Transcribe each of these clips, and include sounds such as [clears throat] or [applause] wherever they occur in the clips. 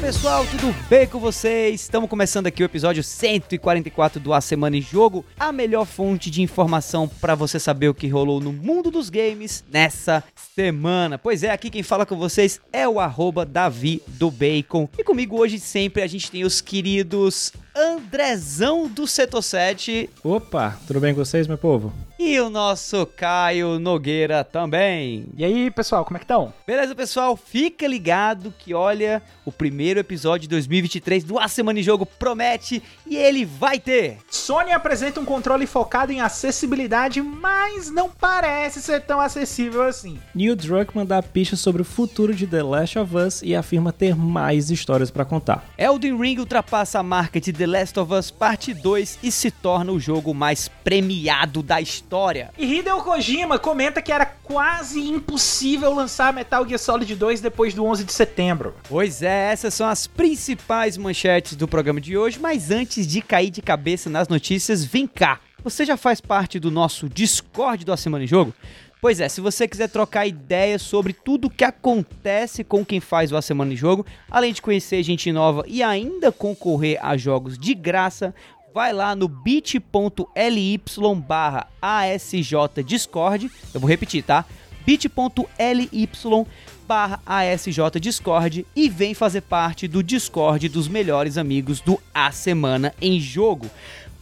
pessoal, tudo bem com vocês? Estamos começando aqui o episódio 144 do A Semana em Jogo, a melhor fonte de informação para você saber o que rolou no mundo dos games nessa semana. Pois é, aqui quem fala com vocês é o arroba Davi do Bacon. E comigo hoje sempre a gente tem os queridos Andrezão do Setor 7. Opa, tudo bem com vocês, meu povo? E o nosso Caio Nogueira também. E aí, pessoal, como é que estão? Beleza, pessoal? Fica ligado que, olha, o primeiro episódio de 2023 do A Semana em Jogo promete e ele vai ter. Sony apresenta um controle focado em acessibilidade, mas não parece ser tão acessível assim. Neil Druckmann dá pistas sobre o futuro de The Last of Us e afirma ter mais histórias para contar. Elden Ring ultrapassa a marca de The Last of Us Parte 2 e se torna o jogo mais premiado da história. E Hideo Kojima comenta que era quase impossível lançar Metal Gear Solid 2 depois do 11 de setembro. Pois é, essas são as principais manchetes do programa de hoje, mas antes de cair de cabeça nas notícias, vem cá. Você já faz parte do nosso Discord do A Semana em Jogo? Pois é, se você quiser trocar ideias sobre tudo o que acontece com quem faz o A Semana em Jogo, além de conhecer gente nova e ainda concorrer a jogos de graça, vai lá no bit.ly barra ASJ Discord. Eu vou repetir, tá? bit.ly barra ASJ Discord e vem fazer parte do Discord dos melhores amigos do A Semana em Jogo.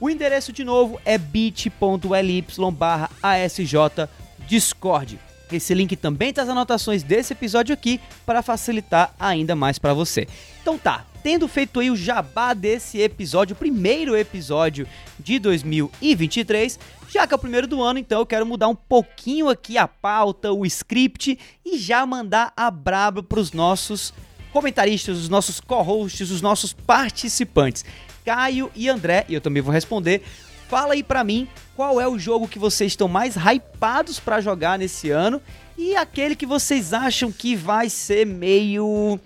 O endereço de novo é bit.ly barra ASJ Discord. Esse link também está nas anotações desse episódio aqui para facilitar ainda mais para você. Então tá, tendo feito aí o jabá desse episódio, o primeiro episódio de 2023, já que é o primeiro do ano, então eu quero mudar um pouquinho aqui a pauta, o script e já mandar a braba para os nossos comentaristas, os nossos co-hosts, os nossos participantes. Caio e André, e eu também vou responder. Fala aí pra mim qual é o jogo que vocês estão mais hypados para jogar nesse ano e aquele que vocês acham que vai ser meio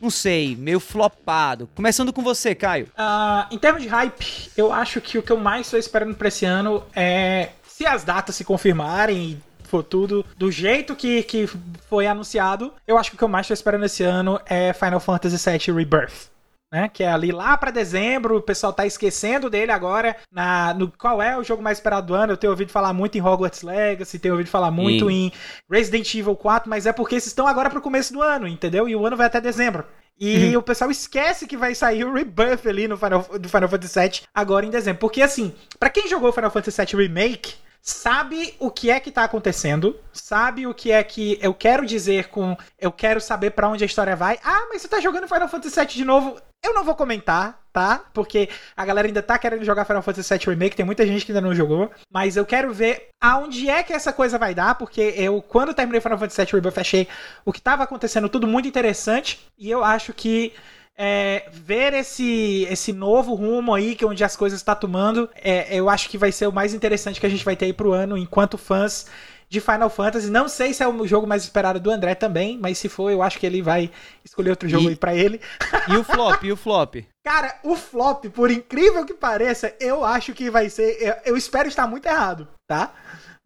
não sei, meio flopado. Começando com você, Caio. Uh, em termos de hype, eu acho que o que eu mais estou esperando para esse ano é se as datas se confirmarem for tudo do jeito que, que foi anunciado, eu acho que o que eu mais estou esperando esse ano é Final Fantasy VII Rebirth né? Que é ali lá para dezembro, o pessoal tá esquecendo dele agora. Na, no qual é o jogo mais esperado do ano? Eu tenho ouvido falar muito em Hogwarts Legacy, tenho ouvido falar muito Sim. em Resident Evil 4, mas é porque esses estão agora pro começo do ano, entendeu? E o ano vai até dezembro. E uhum. o pessoal esquece que vai sair o Rebirth ali no Final, do Final Fantasy VII agora em dezembro. Porque assim, para quem jogou Final Fantasy VII Remake, sabe o que é que tá acontecendo, sabe o que é que eu quero dizer com eu quero saber para onde a história vai. Ah, mas você tá jogando Final Fantasy VII de novo? Eu não vou comentar, tá? Porque a galera ainda tá querendo jogar Final Fantasy VII Remake, tem muita gente que ainda não jogou. Mas eu quero ver aonde é que essa coisa vai dar, porque eu, quando terminei Final Fantasy VII Rebirth, achei o que tava acontecendo tudo muito interessante. E eu acho que é, ver esse, esse novo rumo aí, que é onde as coisas estão tá tomando, é, eu acho que vai ser o mais interessante que a gente vai ter aí pro ano, enquanto fãs de Final Fantasy. Não sei se é o jogo mais esperado do André também, mas se for, eu acho que ele vai escolher outro jogo e, aí pra ele. [laughs] E o flop, e o flop? Cara, o flop, por incrível que pareça, eu acho que vai ser. Eu, eu espero estar muito errado, tá?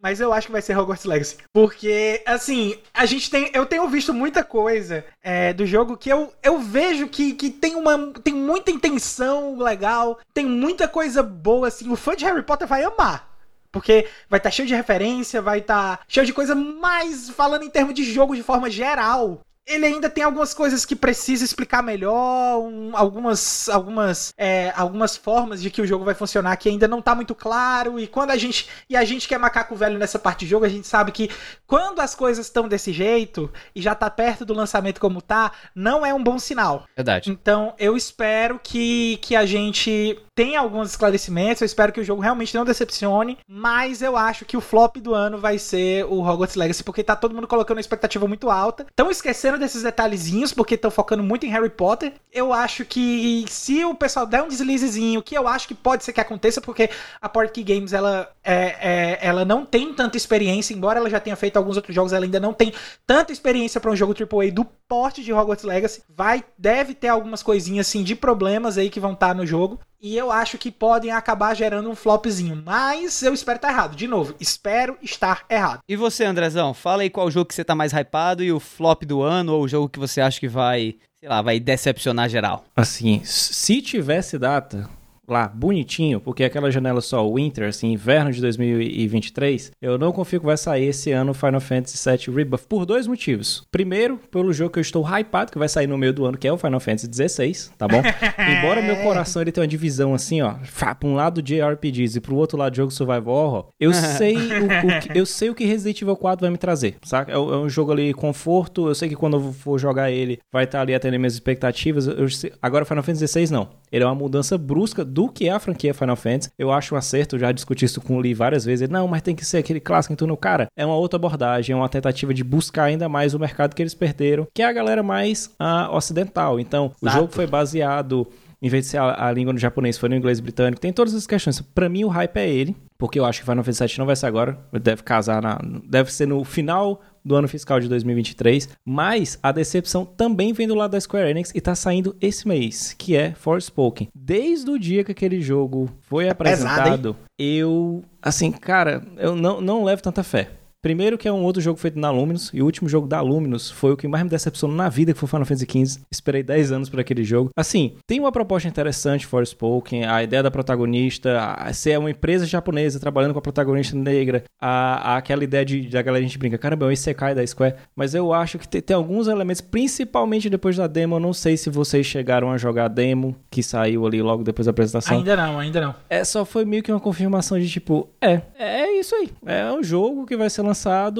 Mas eu acho que vai ser Hogwarts Legacy. Porque, assim, a gente tem. Eu tenho visto muita coisa é, do jogo que eu, eu vejo que, que tem uma. Tem muita intenção legal, tem muita coisa boa, assim. O fã de Harry Potter vai amar. Porque vai estar tá cheio de referência, vai estar tá cheio de coisa mais falando em termos de jogo de forma geral ele ainda tem algumas coisas que precisa explicar melhor, um, algumas algumas é, algumas formas de que o jogo vai funcionar que ainda não tá muito claro e quando a gente e a gente que é macaco velho nessa parte de jogo, a gente sabe que quando as coisas estão desse jeito e já tá perto do lançamento como tá, não é um bom sinal. Verdade. Então, eu espero que que a gente tenha alguns esclarecimentos, eu espero que o jogo realmente não decepcione, mas eu acho que o flop do ano vai ser o Hogwarts Legacy porque tá todo mundo colocando uma expectativa muito alta. Estão esquecendo desses detalhezinhos, porque estão focando muito em Harry Potter. Eu acho que se o pessoal der um deslizezinho, que eu acho que pode ser que aconteça, porque a Portkey Games ela, é, é, ela não tem tanta experiência, embora ela já tenha feito alguns outros jogos, ela ainda não tem tanta experiência para um jogo AAA do porte de Hogwarts Legacy. Vai, deve ter algumas coisinhas assim de problemas aí que vão estar tá no jogo. E eu acho que podem acabar gerando um flopzinho. Mas eu espero estar errado. De novo, espero estar errado. E você, Andrezão? Fala aí qual jogo que você tá mais hypado e o flop do ano, ou o jogo que você acha que vai sei lá, vai decepcionar geral? Assim, se tivesse data, lá, bonitinho, porque aquela janela só Winter, assim, inverno de 2023, eu não confio que vai sair esse ano Final Fantasy VII Rebirth por dois motivos. Primeiro, pelo jogo que eu estou hypado, que vai sair no meio do ano, que é o Final Fantasy XVI, tá bom? [laughs] Embora meu coração ele tenha uma divisão assim, ó, pra um lado de RPGs e pro outro lado jogo survival horror, eu [laughs] sei o, o que, eu sei o que Resident Evil 4 vai me trazer, saca? É, é, um jogo ali conforto, eu sei que quando eu for jogar ele vai estar ali atendendo minhas expectativas. Eu, agora Final Fantasy XVI não. Ele é uma mudança brusca do que é a franquia Final Fantasy. Eu acho um acerto, já discuti isso com o Lee várias vezes. Ele, não, mas tem que ser aquele clássico em turno. Cara, é uma outra abordagem, é uma tentativa de buscar ainda mais o mercado que eles perderam, que é a galera mais uh, ocidental. Então, o jogo foi baseado em vez de ser a, a, língua no japonês, foi no inglês britânico. Tem todas essas questões. Para mim, o hype é ele, porque eu acho que Final Fantasy VII não vai ser agora. Deve casar na. Deve ser no final do ano fiscal de 2023, mas a decepção também vem do lado da Square Enix e tá saindo esse mês, que é Forspoken. Desde o dia que aquele jogo foi apresentado, Pesado, eu, assim, cara, eu não, não levo tanta fé. Primeiro que é um outro jogo feito na Luminous, e o último jogo da Luminous foi o que mais me decepcionou na vida, que foi Final Fantasy XV. Esperei 10 anos por aquele jogo. Assim, tem uma proposta interessante, Forspoken, a ideia da protagonista, a, ser uma empresa japonesa trabalhando com a protagonista negra, a, a aquela ideia de, da galera a gente brinca, caramba, é um Isekai da Square, mas eu acho que tem, tem, alguns elementos, principalmente depois da demo, eu não sei se vocês chegaram a jogar a demo, que saiu ali logo depois da apresentação. Ainda não, ainda não. É, só foi meio que uma confirmação de tipo, é, é isso aí, é um jogo que vai ser lançado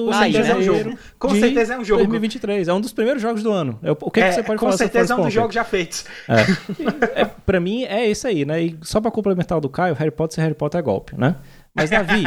com certeza é um jogo. Com certeza é um jogo. 2023. É um dos primeiros jogos do ano. É o que, é, que você pode com falar Com certeza é um dos jogos já feitos. É. [laughs] é, pra mim, é isso aí, né? E só pra complementar o do Caio, Harry Potter ser Harry Potter é golpe, né? Mas, Davi,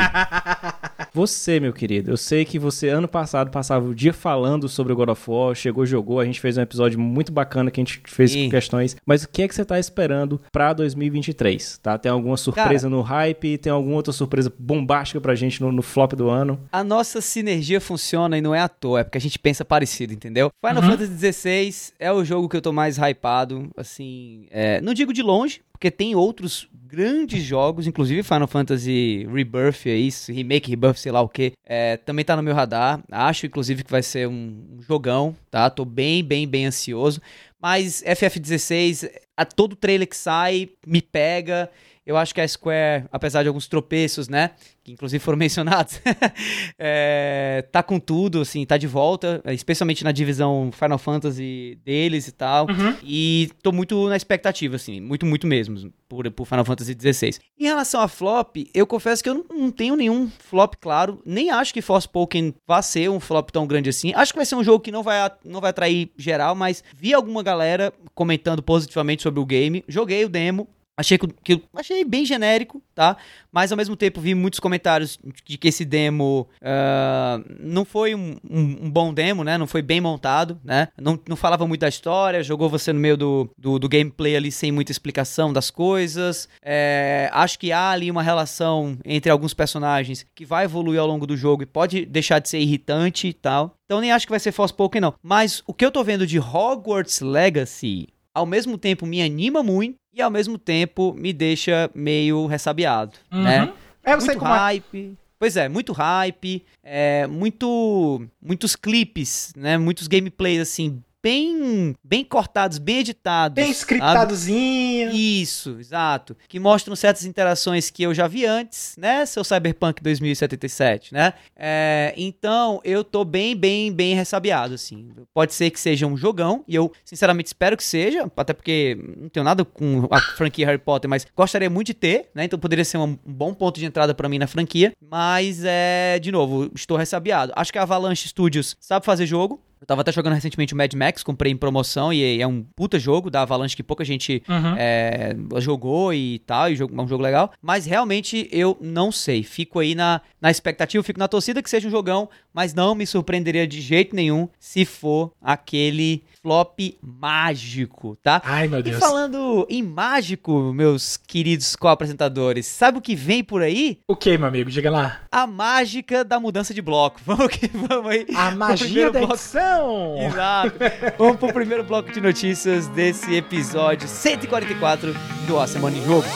[laughs] você, meu querido, eu sei que você ano passado passava o dia falando sobre o God of War, chegou, jogou, a gente fez um episódio muito bacana que a gente fez com questões. Mas o que é que você tá esperando pra 2023, tá? Tem alguma surpresa Cara, no hype? Tem alguma outra surpresa bombástica pra gente no, no, flop do ano? A nossa sinergia funciona e não é à toa, é porque a gente pensa parecido, entendeu? Final uhum. Fantasy XVI é o jogo que eu tô mais hypado, assim, é, não digo de longe, porque tem outros grandes jogos, inclusive Final Fantasy Rebirth, é isso, Remake, Rebirth, sei lá o que, é, também tá no meu radar. Acho, inclusive, que vai ser um jogão, tá? Tô bem, bem, bem ansioso. Mas FF16, a todo trailer que sai, me pega. Eu acho que a Square, apesar de alguns tropeços, né? Que inclusive foram [laughs] mencionados, [laughs] é, tá com tudo, assim, tá de volta, especialmente na divisão Final Fantasy deles e tal. Uhum. E tô muito na expectativa, assim, muito, muito mesmo, por, por Final Fantasy XVI. Em relação a flop, eu confesso que eu não, não tenho nenhum flop claro, nem acho que Forspoken vá ser um flop tão grande assim. Acho que vai ser um jogo que não vai, não vai atrair geral, mas vi alguma galera comentando positivamente sobre o game. Joguei o demo, Achei que, que, achei bem genérico, tá? Mas ao mesmo tempo vi muitos comentários de que esse demo uh, não foi um, um, um, bom demo, né? Não foi bem montado, né? Não, não falava muito da história, jogou você no meio do, do, do gameplay ali sem muita explicação das coisas. É, acho que há ali uma relação entre alguns personagens que vai evoluir ao longo do jogo e pode deixar de ser irritante e tal. Então nem acho que vai ser Forspoken não. Mas o que eu tô vendo de Hogwarts Legacy ao mesmo tempo me anima muito e ao mesmo tempo me deixa meio ressabiado, uhum. né? É, eu muito sei como é. hype. É. Pois é, muito hype, é, muito, muitos clipes, né? Muitos gameplays assim bem, bem cortados, bem editados. Bem scriptadozinho. Isso, exato. Que mostram certas interações que eu já vi antes, né? Seu Cyberpunk 2077, né? É, então, eu tô bem, bem, bem ressabiado, assim. Pode ser que seja um jogão, e eu, sinceramente, espero que seja, até porque não tenho nada com a franquia Harry Potter, mas gostaria muito de ter, né? Então poderia ser um bom ponto de entrada para mim na franquia. Mas, é, de novo, estou ressabiado. Acho que a Avalanche Studios sabe fazer jogo, eu tava até jogando recentemente o Mad Max, comprei em promoção e é um puta jogo da Avalanche que pouca gente uhum. é, jogou e tal, e é um jogo legal. Mas realmente eu não sei. Fico aí na, na expectativa, fico na torcida que seja um jogão, mas não me surpreenderia de jeito nenhum se for aquele flop mágico, tá? Ai, meu Deus. E falando em mágico, meus queridos co-apresentadores, sabe o que vem por aí? O que, meu amigo? Diga lá. A mágica da mudança de bloco. [laughs] Vamos que vamos aí. A magia da bloco. Edição. Exato. vamos pro primeiro bloco de notícias desse episódio 144 do A Semana em Jogo.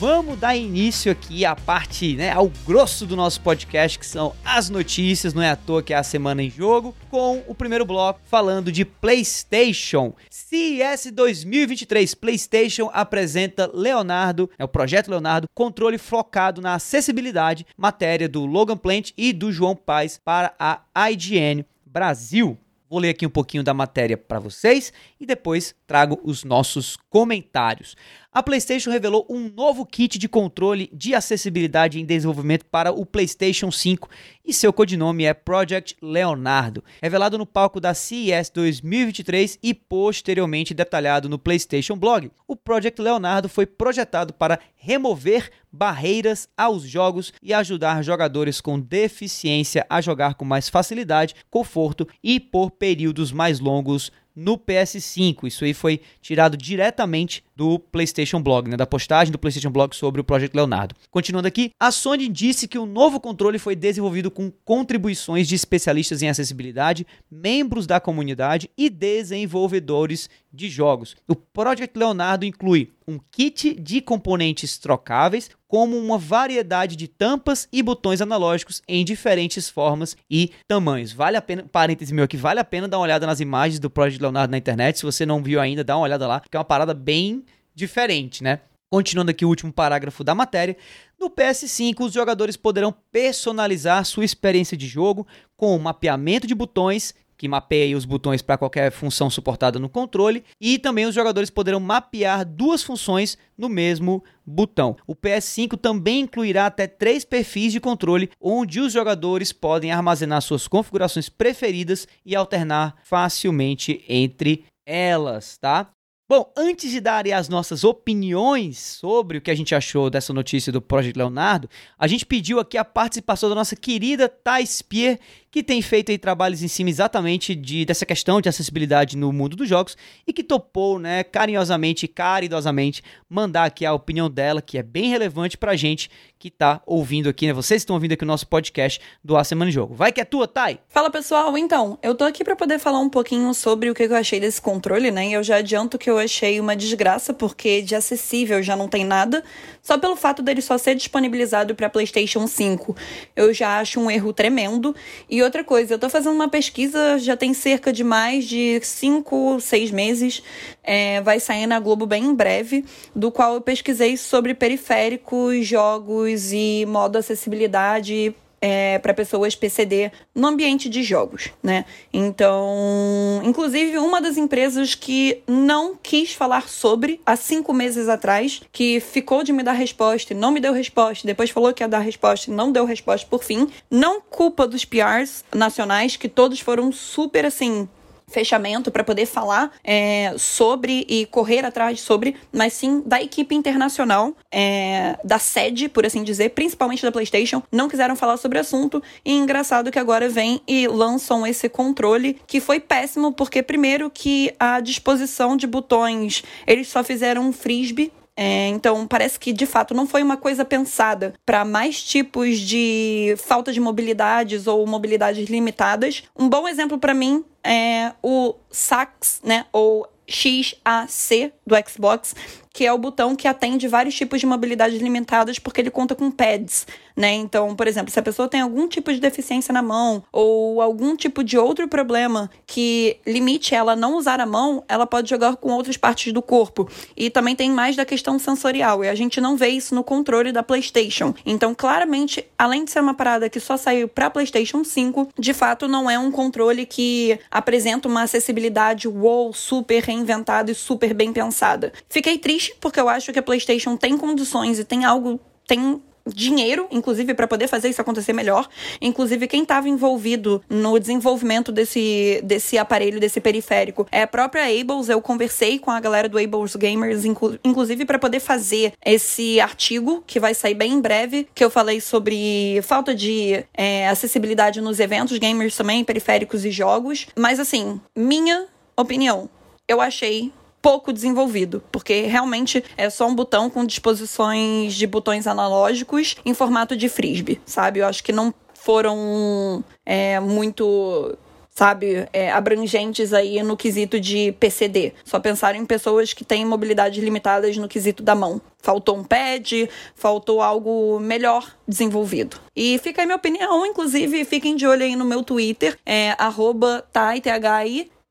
Vamos dar início aqui à parte, né, ao grosso do nosso podcast, que são as notícias, não é à toa que é a semana em jogo, com o primeiro bloco falando de PlayStation. CES 2023, PlayStation apresenta Leonardo, é o projeto Leonardo, controle focado na acessibilidade, matéria do Logan Plant e do João Paz para a IGN Brasil. Vou ler aqui um pouquinho da matéria para vocês e depois trago os nossos comentários. A PlayStation revelou um novo kit de controle de acessibilidade em desenvolvimento para o PlayStation 5 e seu codinome é Project Leonardo. Revelado no palco da CES 2023 e posteriormente detalhado no PlayStation Blog, o Project Leonardo foi projetado para remover barreiras aos jogos e ajudar jogadores com deficiência a jogar com mais facilidade, conforto e por períodos mais longos no PS5. Isso aí foi tirado diretamente do PlayStation Blog, né, da postagem do PlayStation Blog sobre o Project Leonardo. Continuando aqui, a Sony disse que o novo controle foi desenvolvido com contribuições de especialistas em acessibilidade, membros da comunidade e desenvolvedores de jogos. O Project Leonardo inclui um kit de componentes trocáveis, como uma variedade de tampas e botões analógicos em diferentes formas e tamanhos. Vale a pena, parênteses meu aqui, vale a pena dar uma olhada nas imagens do Project Leonardo na internet. Se você não viu ainda, dá uma olhada lá, que é uma parada bem diferente, né? Continuando aqui o último parágrafo da matéria, no PS5 os jogadores poderão personalizar sua experiência de jogo com mapeamento de botões que mapeia os botões para qualquer função suportada no controle, e também os jogadores poderão mapear duas funções no mesmo botão. O PS5 também incluirá até três perfis de controle, onde os jogadores podem armazenar suas configurações preferidas e alternar facilmente entre elas, tá? Bom, antes de dar as nossas opiniões sobre o que a gente achou dessa notícia do Project Leonardo, a gente pediu aqui a participação da nossa querida Thais Pier, que tem feito aí trabalhos em cima exatamente de, dessa questão de acessibilidade no mundo dos jogos e que topou, né, carinhosamente e caridosamente mandar aqui a opinião dela, que é bem relevante pra gente que tá ouvindo aqui, né? Vocês estão ouvindo aqui o nosso podcast do A Semana em Jogo. Vai que é tua, Thay! Fala pessoal, então, eu tô aqui para poder falar um pouquinho sobre o que eu achei desse controle, né? E eu já adianto que eu achei uma desgraça, porque de acessível já não tem nada, só pelo fato dele só ser disponibilizado para PlayStation 5. Eu já acho um erro tremendo. E outra coisa, eu tô fazendo uma pesquisa já tem cerca de mais de 5, 6 meses. É, vai sair na Globo bem em breve, do qual eu pesquisei sobre periféricos, jogos e modo acessibilidade é, para pessoas PCD no ambiente de jogos, né? Então, inclusive, uma das empresas que não quis falar sobre há cinco meses atrás, que ficou de me dar resposta e não me deu resposta, depois falou que ia dar resposta e não deu resposta por fim, não culpa dos PRs nacionais, que todos foram super assim fechamento para poder falar é, sobre e correr atrás sobre, mas sim da equipe internacional, é, da sede, por assim dizer, principalmente da PlayStation, não quiseram falar sobre o assunto. E engraçado que agora vem e lançam esse controle que foi péssimo, porque primeiro que a disposição de botões eles só fizeram um frisbee é, então, parece que de fato não foi uma coisa pensada para mais tipos de falta de mobilidades ou mobilidades limitadas. Um bom exemplo para mim é o sax, né, ou XAC do Xbox, que é o botão que atende vários tipos de mobilidades limitadas, porque ele conta com pads, né? Então, por exemplo, se a pessoa tem algum tipo de deficiência na mão ou algum tipo de outro problema que limite ela a não usar a mão, ela pode jogar com outras partes do corpo. E também tem mais da questão sensorial, e a gente não vê isso no controle da PlayStation. Então, claramente, além de ser uma parada que só saiu para PlayStation 5, de fato não é um controle que apresenta uma acessibilidade wow, super reinventada e super bem pensada. Fiquei triste porque eu acho que a PlayStation tem condições e tem algo. tem dinheiro, inclusive, para poder fazer isso acontecer melhor. Inclusive, quem estava envolvido no desenvolvimento desse, desse aparelho, desse periférico, é a própria Ables. Eu conversei com a galera do Ables Gamers, inclu inclusive, para poder fazer esse artigo, que vai sair bem em breve, que eu falei sobre falta de é, acessibilidade nos eventos gamers também, periféricos e jogos. Mas, assim, minha opinião, eu achei pouco desenvolvido, porque realmente é só um botão com disposições de botões analógicos em formato de frisbee, sabe? Eu acho que não foram é, muito sabe, é, abrangentes aí no quesito de PCD. Só pensaram em pessoas que têm mobilidades limitadas no quesito da mão. Faltou um pad, faltou algo melhor desenvolvido. E fica aí minha opinião, inclusive fiquem de olho aí no meu Twitter, é arroba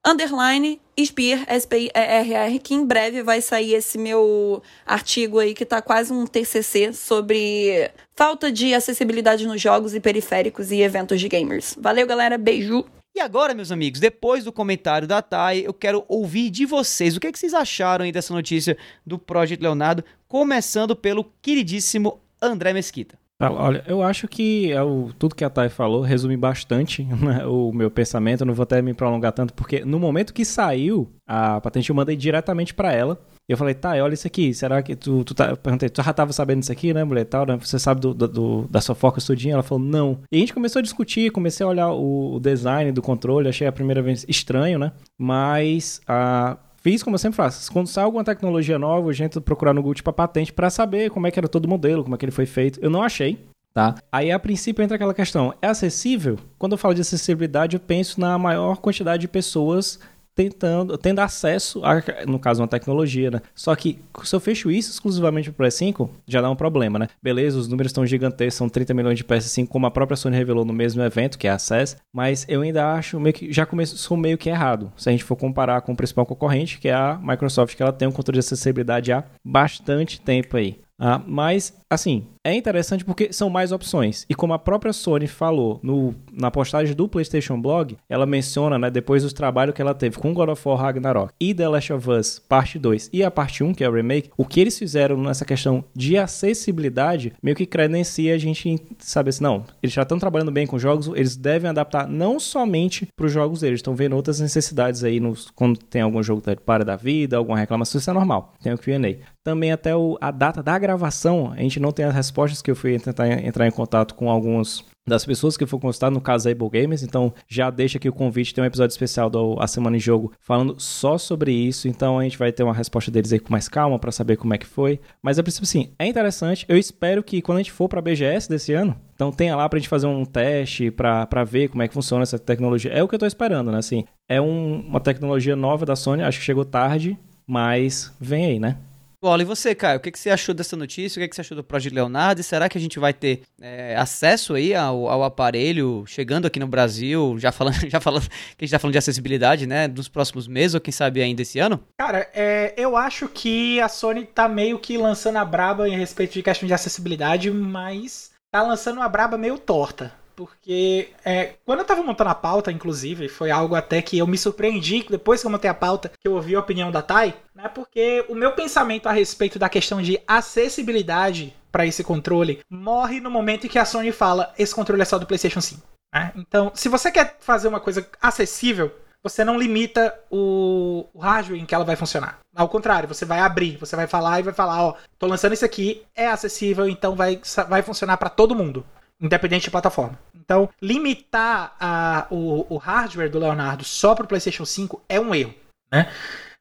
underline Spear, S-P-I-E-R-R, que em breve vai sair esse meu artigo aí, que tá quase um TCC sobre falta de acessibilidade nos jogos e periféricos e eventos de gamers. Valeu, galera. Beijo! E agora, meus amigos, depois do comentário da Thay, eu quero ouvir de vocês o que, é que vocês acharam aí dessa notícia do Project Leonardo, começando pelo queridíssimo André Mesquita. Olha, eu acho que é o, tudo que a Thay falou resume bastante [laughs] né, o meu pensamento. Eu não vou até me prolongar tanto, porque no momento que saiu a patente, eu mandei diretamente para ela. E eu falei, tá, olha isso aqui, será que tu, tu tá, eu perguntei, tu já tava sabendo disso aqui, né, mulher, tal, né? Você sabe do, do, da sua foca tudinho? Ela falou, não. E a gente começou a discutir, comecei a olhar o, o design do controle, achei a primeira vez estranho, né? Mas a fiz como eu sempre faço. Quando sai alguma tecnologia nova, a gente procurar no Google tipo a patente para saber como é que era todo o modelo, como é que ele foi feito. Eu não achei, tá? Aí a princípio entra aquela questão, é acessível? Quando eu falo de acessibilidade, eu penso na maior quantidade de pessoas tentando, tendo acesso a, no caso, uma tecnologia, né? Só que se eu fecho isso exclusivamente pro PS5, já dá um problema, né? Beleza, os números estão gigantescos, são 30 milhões de PS5, como a própria Sony revelou no mesmo evento, que é a Access, mas eu ainda acho meio que já começou meio que errado. Se a gente for comparar com o principal concorrente, que é a Microsoft, que ela tem um controle de acessibilidade há bastante tempo aí. Ah, mas, assim, é interessante porque são mais opções. E como a própria Sony falou no, na postagem do PlayStation Blog, ela menciona, né, depois dos trabalhos que ela teve com God of War Ragnarok e The Last of Us Parte 2 e a Parte 1, que é o remake, o que eles fizeram nessa questão de acessibilidade meio que credencia a gente saber assim, não, eles já estão trabalhando bem com jogos, eles devem adaptar não somente para os jogos deles, estão vendo outras necessidades aí nos, quando tem algum jogo para da vida, alguma reclamação, isso é normal, tem o Q&A também até o, a data da gravação, a gente não tem as respostas que eu fui tentar entrar em contato com alguns das pessoas que for consultar, no caso da Able Games, então já deixa aqui o convite, tem um episódio especial do A Semana em Jogo falando só sobre isso, então a gente vai ter uma resposta deles aí com mais calma para saber como é que foi, mas a princípio sim, é interessante, eu espero que quando a gente for para a BGS desse ano, então tenha lá pra gente fazer um teste para ver como é que funciona essa tecnologia, é o que eu tô esperando, né, assim, é um, uma tecnologia nova da Sony, acho que chegou tarde, mas vem aí, né? Bola, e você, Caio, o que, que você achou dessa notícia? O que, que você achou do Project Leonardo? E será que a gente vai ter é, acesso aí ao, ao, aparelho chegando aqui no Brasil? Já falando, [laughs] já falando que a gente tá falando de acessibilidade, né? Nos próximos meses, ou quem sabe ainda esse ano? Cara, é, eu acho que a Sony tá meio que lançando a braba em respeito de questão de acessibilidade, mas tá lançando uma braba meio torta. Porque é, quando eu tava montando a pauta, inclusive, foi algo até que eu me surpreendi depois que eu montei a pauta, que eu ouvi a opinião da Thay, né? Porque o meu pensamento a respeito da questão de acessibilidade para esse controle morre no momento em que a Sony fala: esse controle é só do PlayStation 5. Né? Então, se você quer fazer uma coisa acessível, você não limita o, o hardware em que ela vai funcionar. Ao contrário, você vai abrir, você vai falar e vai falar, ó, tô lançando isso aqui, é acessível, então vai, vai funcionar para todo mundo independente de plataforma. Então, limitar a, o, o hardware do Leonardo só para o PlayStation 5 é um erro, né?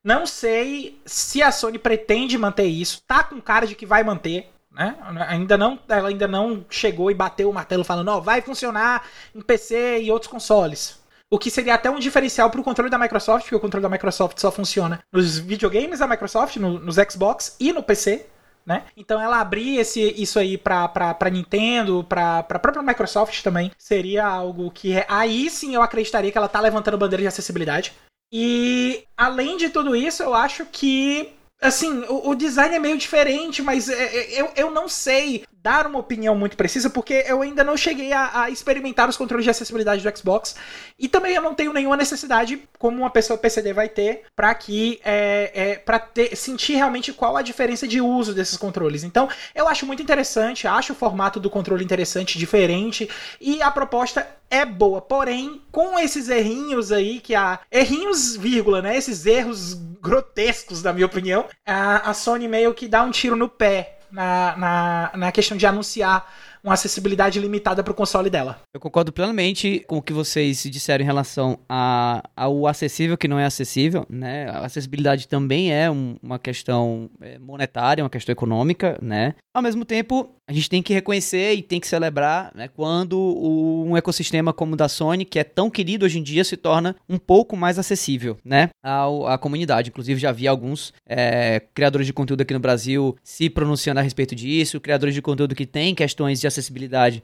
Não sei se a Sony pretende manter isso. Tá com cara de que vai manter, né? Ainda não, ela ainda não chegou e bateu o martelo falando, ó, vai funcionar em PC e outros consoles. O que seria até um diferencial para o controle da Microsoft, porque o controle da Microsoft só funciona nos videogames da Microsoft, no, nos Xbox e no PC né? Então ela abrir esse, isso aí pra, pra, pra Nintendo, pra, pra própria Microsoft também, seria algo que é, aí sim eu acreditaria que ela tá levantando bandeira de acessibilidade. E além de tudo isso, eu acho que assim, o, o, design é meio diferente, mas é, é, eu, eu não sei dar uma opinião muito precisa, porque eu ainda não cheguei a, a, experimentar os controles de acessibilidade do Xbox. E também eu não tenho nenhuma necessidade, como uma pessoa PCD vai ter, para que é, é, para sentir realmente qual a diferença de uso desses controles. Então, eu acho muito interessante, acho o formato do controle interessante, diferente, e a proposta é boa. Porém, com esses errinhos aí, que há. Errinhos, vírgula, né? Esses erros grotescos, na minha opinião, a, a Sony meio que dá um tiro no pé na, na, na questão de anunciar uma acessibilidade limitada pro console dela. Eu concordo plenamente com o que vocês disseram em relação a, ao acessível que não é acessível, né? A acessibilidade também é um, uma questão é, monetária, uma questão econômica, né? Ao mesmo tempo, a gente tem que reconhecer e tem que celebrar né, quando o, um ecossistema como o da Sony, que é tão querido hoje em dia, se torna um pouco mais acessível, né? Ao, à comunidade. Inclusive, já vi alguns é, criadores de conteúdo aqui no Brasil se pronunciando a respeito disso, criadores de conteúdo que têm questões de acessibilidade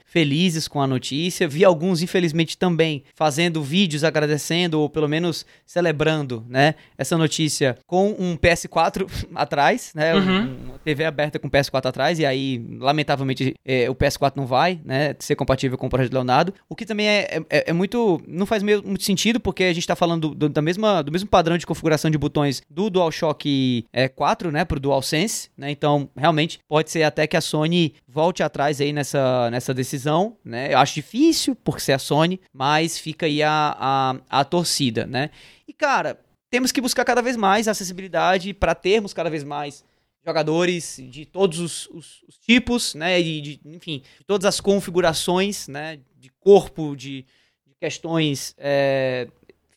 felizes com a notícia. Vi alguns, infelizmente, também fazendo vídeos agradecendo ou pelo menos celebrando, né, essa notícia com um PS4 [laughs] atrás, né, Uhum. uma TV aberta com PS4 atrás e aí, lamentavelmente, é, o PS4 não vai, né, ser compatível com o projeto Leonardo, o que também é, é, é muito, não faz meio, muito sentido porque a gente tá falando do, do- da mesma, do mesmo padrão de configuração de botões do DualShock é, 4, né, pro DualSense, né, então, realmente, pode ser até que a Sony volte atrás aí nessa, nessa decisão, né, eu acho difícil por ser a Sony, mas fica aí a, a, a torcida, né, e cara, temos que buscar cada vez mais acessibilidade para termos cada vez mais jogadores de todos os, os- os tipos, né, e de, enfim, de todas as configurações, né, de corpo, de, de questões é,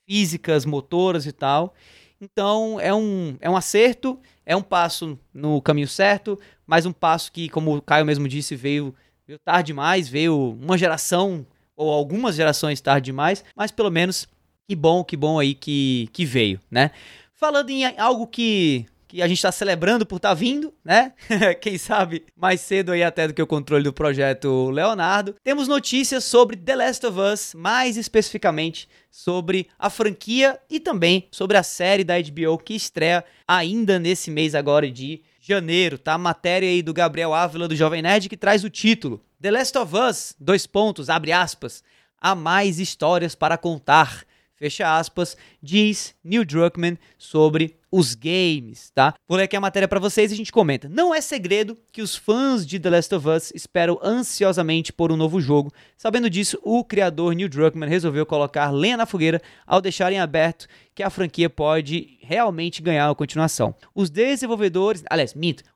físicas, motoras e tal. Então é um, é um acerto, é um passo no caminho certo, mas um passo que, como o Caio mesmo disse, veio, veio tarde demais, veio uma geração ou algumas gerações tarde demais, mas pelo menos que bom, que bom aí que, que veio, né? Falando em algo que, que a gente está celebrando por estar vindo, né? [laughs] Quem sabe mais cedo aí até do que o controle do projeto Leonardo. Temos notícias sobre The Last of Us, mais especificamente sobre a franquia e também sobre a série da HBO que estreia ainda nesse mês agora de janeiro, tá? Matéria aí do Gabriel Ávila do Jovem Nerd que traz o título The Last of Us, dois pontos, abre aspas, há mais histórias para contar fecha aspas, diz Neil Druckmann sobre os games, tá? Vou ler aqui a matéria para vocês e a gente comenta. Não é segredo que os fãs de The Last of Us esperam ansiosamente por um novo jogo. Sabendo disso, o criador Neil Druckmann resolveu colocar lenha na fogueira ao deixar em aberto que a franquia pode realmente ganhar uma continuação. Os desenvolvedores, aliás,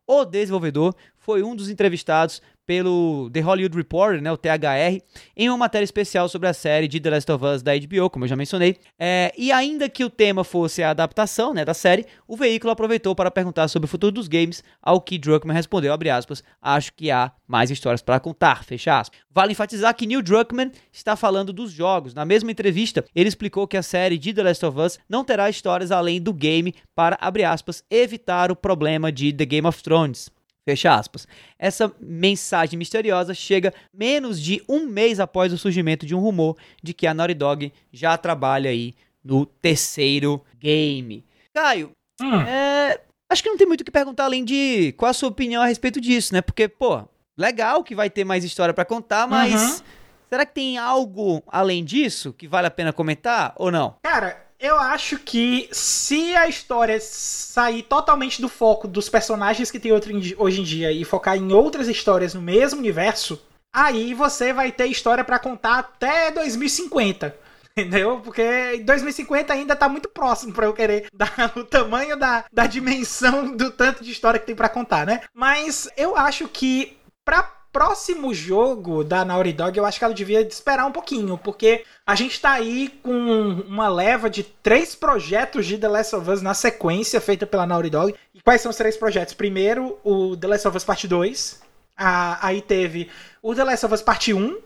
o desenvolvedor foi um dos entrevistados pelo The Hollywood Reporter, né, o THR, em uma matéria especial sobre a série de The Last of Us da HBO, como eu já mencionei. É, e ainda que o tema fosse a adaptação né, da série, o veículo aproveitou para perguntar sobre o futuro dos games, ao que Druckmann respondeu, aspas, acho que há mais histórias para contar, fecha aspas. Vale enfatizar que Neil Druckmann está falando dos jogos. Na mesma entrevista, ele explicou que a série de The Last of Us não terá histórias além do game para, aspas, evitar o problema de The Game of Thrones. Fecha aspas. Essa mensagem misteriosa chega menos de um mês após o surgimento de um rumor de que a Naughty Dog já trabalha aí no terceiro game. Caio, Hum. é, acho que não tem muito o que perguntar além de qual a sua opinião a respeito disso, né? Porque, pô, legal que vai ter mais história pra contar, mas Uhum. Será que tem algo além disso que vale a pena comentar ou não? Cara, eu acho que se a história sair totalmente do foco dos personagens que tem hoje em dia e focar em outras histórias no mesmo universo, aí você vai ter história pra contar até 2050. [laughs] Entendeu? Porque em 2050 ainda tá muito próximo pra eu querer [laughs] dar o tamanho da, da dimensão do tanto de história que tem pra contar, né? Mas eu acho que pra próximo jogo da Naughty Dog, eu acho que ela devia esperar um pouquinho, porque a gente tá aí com uma leva de três projetos de The Last of Us na sequência, feita pela Naughty Dog. E quais são os três projetos? Primeiro, o The Last of Us Parte 2. Ah, aí teve o The Last of Us Parte 1,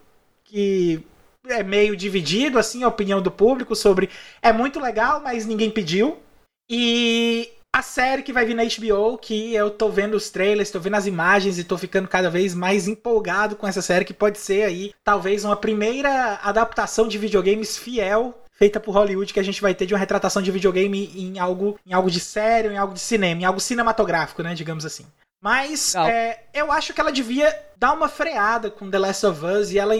que é meio dividido, assim, a opinião do público sobre é muito legal, mas ninguém pediu. E a série que vai vir na HBO, que eu tô vendo os trailers, tô vendo as imagens e tô ficando cada vez mais empolgado com essa série, que pode ser aí, talvez, uma primeira adaptação de videogames fiel feita por Hollywood que a gente vai ter de uma retratação de videogame em algo, em algo de sério, em algo de cinema, em algo cinematográfico, né, digamos assim. Mas é, eu acho que ela devia dar uma freada com The Last of Us e ela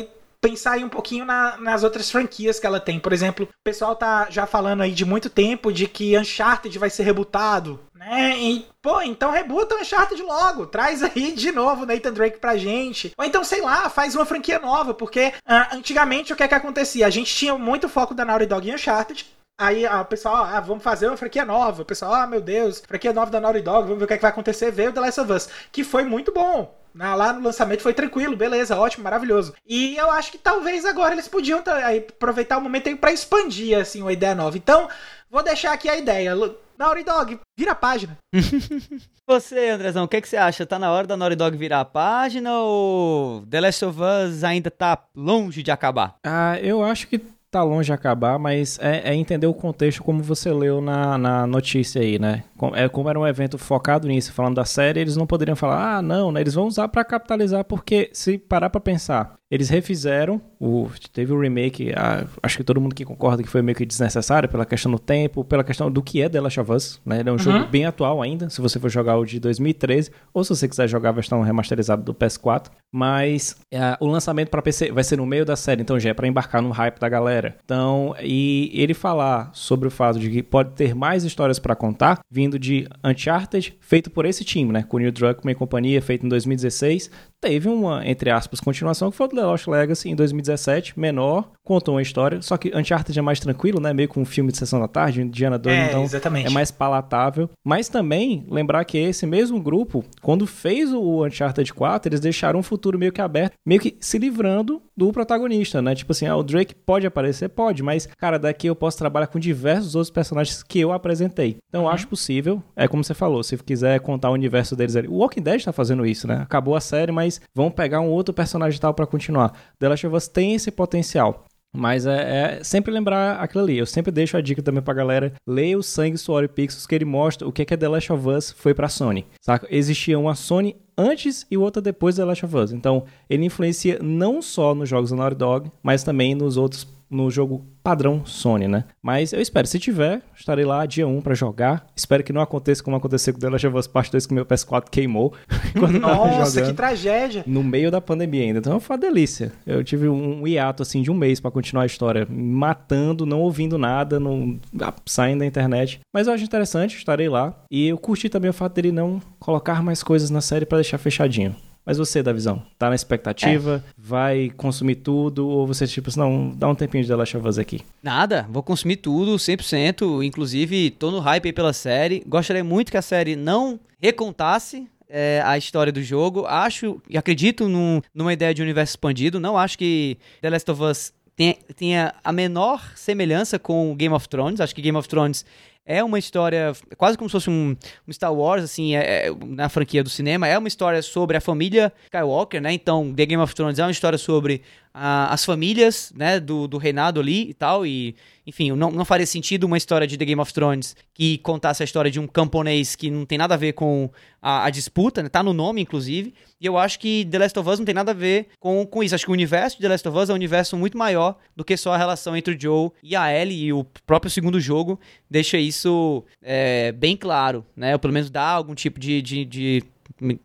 pensar aí um pouquinho na- nas outras franquias que ela tem. Por exemplo, o pessoal tá já falando aí de muito tempo de que Uncharted vai ser rebutado, né? E, pô, então rebuta o Uncharted logo. Traz aí de novo Nathan Drake pra gente. Ou então, sei lá, faz uma franquia nova, porque ah, antigamente o que é que acontecia? A gente tinha muito foco da Naughty Dog em Uncharted. Aí ah, o pessoal, ah, vamos fazer uma franquia nova. O pessoal, ah, meu Deus, franquia nova da Naughty Dog, vamos ver o que, é que vai acontecer. Veio The Last of Us, que foi muito bom. Lá no lançamento foi tranquilo, beleza, ótimo, maravilhoso. E eu acho que talvez agora eles podiam aproveitar o momento aí pra expandir, assim, uma ideia nova. Então, vou deixar aqui a ideia. Naughty Dog, vira a página. [laughs] você, Andrezão, o que, que você acha? Tá na hora da Naughty Dog virar a página ou The Last of Us ainda tá longe de acabar? Ah, eu acho que tá longe de acabar, mas é, é, entender o contexto como você leu na, na notícia aí, né? Como, é, como era um evento focado nisso, falando da série, eles não poderiam falar, ah, não, né? Eles vão usar para capitalizar, porque se parar pra pensar, eles refizeram, o, teve o remake, a, acho que todo mundo que concorda que foi meio que desnecessário pela questão do tempo, pela questão do que é The Last of Us, né? Ele é um uhum. jogo bem atual ainda, se você for jogar o de 2013, ou se você quiser jogar a versão remasterizada do PS4, mas é, o lançamento para PC vai ser no meio da série, então já é para embarcar no hype da galera. Então, e ele falar sobre o fato de que pode ter mais histórias para contar, vindo de Uncharted, feito por esse time, né? Com Neil Druckmann e companhia, feito em 2016, teve uma, entre aspas, continuação que foi do The Lost Legacy em 2017, menor, contou uma história, só que Uncharted é mais tranquilo, né? Meio com um filme de sessão da tarde, Indiana Jones, é, então exatamente. é mais palatável. Mas também lembrar que esse mesmo grupo, quando fez o Uncharted 4, eles deixaram um futuro meio que aberto, meio que se livrando do protagonista, né? Tipo assim, ah, o Drake pode aparecer? Pode, mas, cara, daqui eu posso trabalhar com diversos outros personagens que eu apresentei. Então, uhum. acho possível, é como você falou, se quiser contar o universo deles ali. O Walking Dead tá fazendo isso, né? Acabou a série, mas vão pegar um outro personagem tal para continuar. The Last of Us tem esse potencial. Mas é, é, sempre lembrar aquilo ali. Eu sempre deixo a dica também pra galera. Leia o Sangue, Suor e Pixels, que ele mostra o que, é que The Last of Us foi pra Sony. Saca? Existia uma Sony antes e outra depois da The Last of Us. Então, ele influencia não só nos jogos da Naughty Dog, mas também nos outros no jogo padrão Sony, né? Mas eu espero, se tiver, estarei lá dia 1 para jogar. Espero que não aconteça como aconteceu com The Last of Us Part 2 que meu PS4 queimou. [laughs] Nossa, que tragédia! No meio da pandemia ainda. Então foi uma delícia. Eu tive um hiato assim de um mês para continuar a história, matando, não ouvindo nada, não saindo da internet. Mas eu acho interessante, estarei lá. E eu curti também o fato dele não colocar mais coisas na série para deixar fechadinho. Mas você, da visão, tá na expectativa? É. Vai consumir tudo? Ou você, tipo, assim, não, dá um tempinho de The Last of Us aqui? Nada, vou consumir tudo, 100%. Inclusive, tô no hype aí pela série. Gostaria muito que a série não recontasse é, a história do jogo. Acho e acredito num, numa ideia de universo expandido. Não acho que The Last of Us tenha, tenha a menor semelhança com Game of Thrones. Acho que Game of Thrones é uma história quase como se fosse um, um Star Wars, assim, é, é, na franquia do cinema. É uma história sobre a família Skywalker, né? Então, The Game of Thrones é uma história sobre as famílias, né, do, do reinado ali e tal. E, enfim, não, não faria sentido uma história de The Game of Thrones que contasse a história de um camponês que não tem nada a ver com a, a disputa, né? Tá no nome, inclusive. E eu acho que The Last of Us não tem nada a ver com, com isso. Acho que o universo de The Last of Us é um universo muito maior do que só a relação entre o Joe e a Ellie. E o próprio segundo jogo deixa isso é, bem claro, né? Ou pelo menos dá algum tipo de, de, de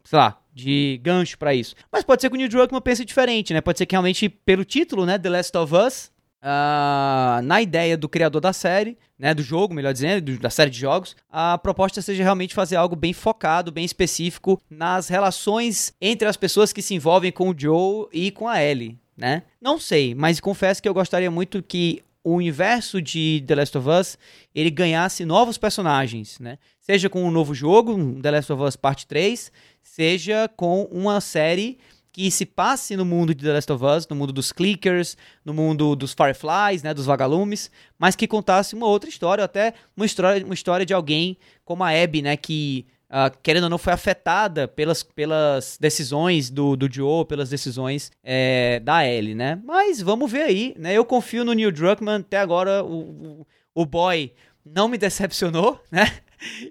sei lá, de gancho para isso. Mas pode ser que o Neil Druckmann pense diferente, né? Pode ser que realmente, pelo título, né, The Last of Us, uh, na ideia do criador da série, né, do jogo, melhor dizendo, da série de jogos, a proposta seja realmente fazer algo bem focado, bem específico nas relações entre as pessoas que se envolvem com o Joe e com a Ellie, né? Não sei, mas confesso que eu gostaria muito que o universo de The Last of Us ele ganhasse novos personagens, né? Seja com um novo jogo, The Last of Us Parte 3, seja com uma série que se passe no mundo de The Last of Us, no mundo dos clickers, no mundo dos fireflies, né, dos vagalumes, mas que contasse uma outra história, até uma história, uma história de alguém como a Abby, né, que uh, querendo ou não foi afetada pelas, pelas decisões do, do Joe, pelas decisões é, da Ellie, né? Mas vamos ver aí, né? Eu confio no Neil Druckmann, até agora o, o, o boy não me decepcionou, [laughs] né?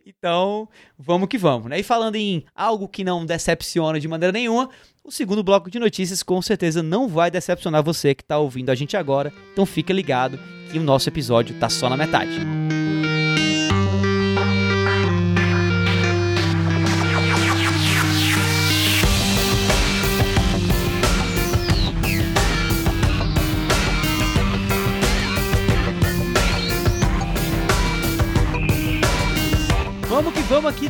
Então, vamos que vamos, né? E falando em algo que não decepciona de maneira nenhuma, o segundo bloco de notícias com certeza não vai decepcionar você que está ouvindo a gente agora. Então fica ligado que o nosso episódio tá só na metade. Vamos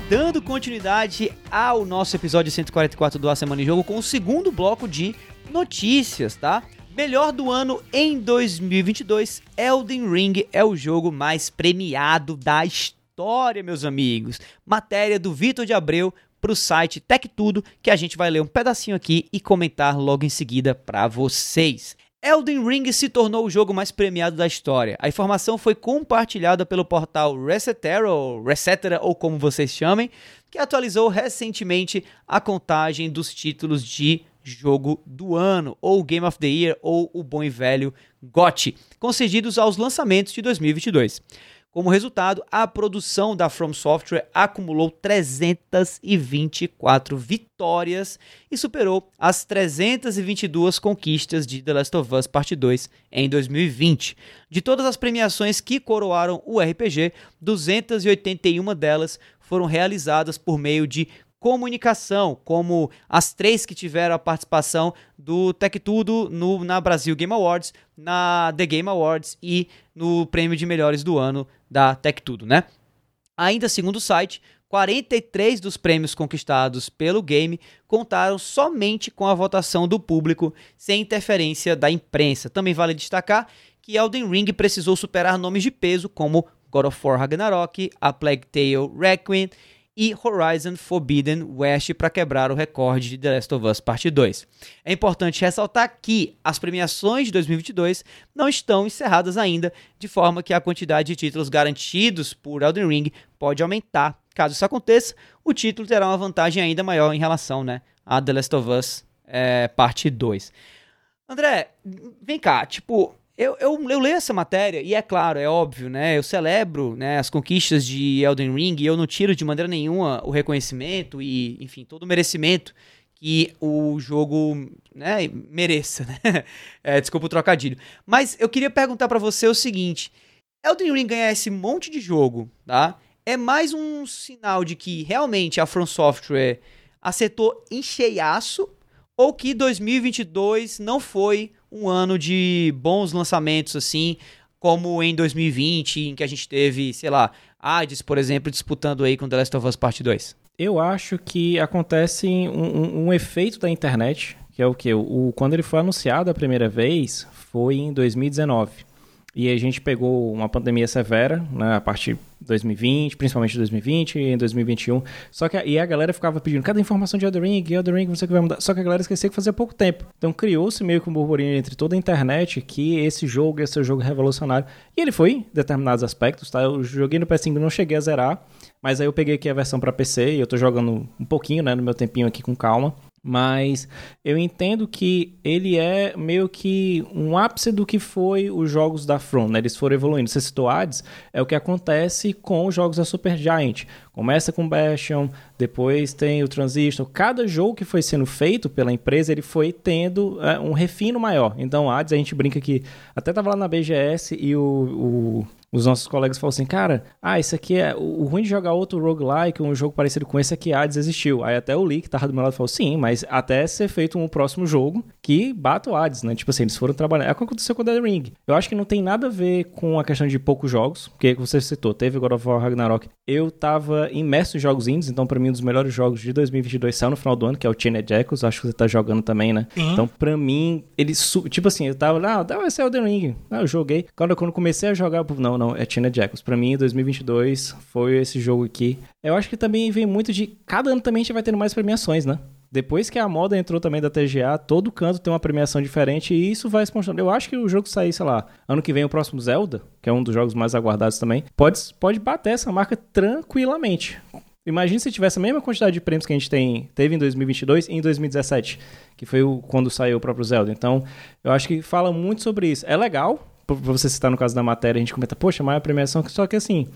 dando continuidade ao nosso episódio 144 do A Semana em Jogo com o segundo bloco de notícias, tá? Melhor do ano em 2022, Elden Ring é o jogo mais premiado da história, meus amigos. Matéria do Vitor de Abreu para o site Tech Tudo, que a gente vai ler um pedacinho aqui e comentar logo em seguida para vocês. Elden Ring se tornou o jogo mais premiado da história. A informação foi compartilhada pelo portal Resetera, ou Resetera, ou como vocês chamem, que atualizou recentemente a contagem dos títulos de jogo do ano, ou Game of the Year, ou o bom e velho GOTY, concedidos aos lançamentos de 2022. Como resultado, a produção da From Software acumulou 324 vitórias e superou as 322 conquistas de The Last of Us Part 2 em 2020. De todas as premiações que coroaram o RPG, 281 delas foram realizadas por meio de comunicação, como as três que tiveram a participação do Tech Tudo no, na Brasil Game Awards, na The Game Awards e no prêmio de melhores do ano da Tech Tudo, né? Ainda segundo o site, 43 dos prêmios conquistados pelo game contaram somente com a votação do público, sem interferência da imprensa. Também vale destacar que Elden Ring precisou superar nomes de peso como God of War Ragnarok, A Plague Tale Requiem e Horizon Forbidden West para quebrar o recorde de The Last of Us Parte 2. É importante ressaltar que as premiações de 2022 não estão encerradas ainda, de forma que a quantidade de títulos garantidos por Elden Ring pode aumentar. Caso isso aconteça, o título terá uma vantagem ainda maior em relação né, a The Last of Us é, Parte 2. André, vem cá, tipo, eu, eu, eu, leio essa matéria e é claro, é óbvio, né? Eu celebro né, as conquistas de Elden Ring e eu não tiro de maneira nenhuma o reconhecimento e, enfim, todo o merecimento que o jogo né, mereça, [laughs] né? É, desculpa o trocadilho. Mas eu queria perguntar para você o seguinte: Elden Ring ganhar esse monte de jogo, tá? É mais um sinal de que realmente a From Software acertou em cheiaço ou que 2022 não foi um ano de bons lançamentos, assim, como em 2020, em que a gente teve, sei lá, Hades, por exemplo, disputando aí com The Last of Us Part 2? Eu acho que acontece um, um, um efeito da internet, que é o que? O, quando ele foi anunciado a primeira vez, foi em 2019. E a gente pegou uma pandemia severa, né, a partir de 2020, principalmente 2020 e em 2021. Só que e a galera ficava pedindo cada informação de Elden Ring, Elden Ring, o que vai mudar. Só que a galera esquecia que fazia pouco tempo. Então criou-se meio que um burburinho entre toda a internet que esse jogo ia ser um jogo revolucionário. E ele foi, em determinados aspectos, tá? Eu joguei no PS5, não cheguei a zerar. Mas aí eu peguei aqui a versão para PC e eu tô jogando um pouquinho, né, no meu tempinho aqui com calma. Mas eu entendo que ele é meio que um ápice do que foi os jogos da From, né? Eles foram evoluindo. Você citou Hades, é o que acontece com os jogos da Supergiant. Começa com Bastion, depois tem o Transistor. Cada jogo que foi sendo feito pela empresa, ele foi tendo é, um refino maior. Então, Hades, a gente brinca que... Até tava lá na BGS e o, o os nossos colegas falam assim, cara, ah, isso aqui é. O ruim de jogar outro roguelike, um jogo parecido com esse aqui, Hades existiu. Aí até o Lee, que tava do meu lado, falou, sim, mas até ser feito um próximo jogo que bata o Hades, né? Tipo assim, eles foram trabalhar. É o que aconteceu com o The Ring. Eu acho que não tem nada a ver com a questão de poucos jogos, porque você citou, teve God of War Ragnarok. Eu tava imerso em jogos indies, então pra mim um dos melhores jogos de 2022 saiu no final do ano, que é o Chained Echoes. Acho que você tá jogando também, né? Sim. Então pra mim, ele. Tipo assim, eu tava lá, ah, vai ser o The Ring. Ah, eu joguei. Quando, quando comecei a jogar, não, não, é Chained Echoes. Pra mim, 2022 foi esse jogo aqui. Eu acho que também vem muito de. Cada ano também a gente vai tendo mais premiações, né? Depois que a moda entrou também da TGA, todo canto tem uma premiação diferente e isso vai esponjando. Eu acho que o jogo sair, sei lá, ano que vem o próximo Zelda, que é um dos jogos mais aguardados também, pode, pode bater essa marca tranquilamente. Imagina se tivesse a mesma quantidade de prêmios que a gente tem, teve em 2022 e em 2017, que foi o, quando saiu o próprio Zelda. Então, eu acho que fala muito sobre isso. É legal, você citar no caso da matéria, a gente comenta, poxa, maior premiação, só que assim,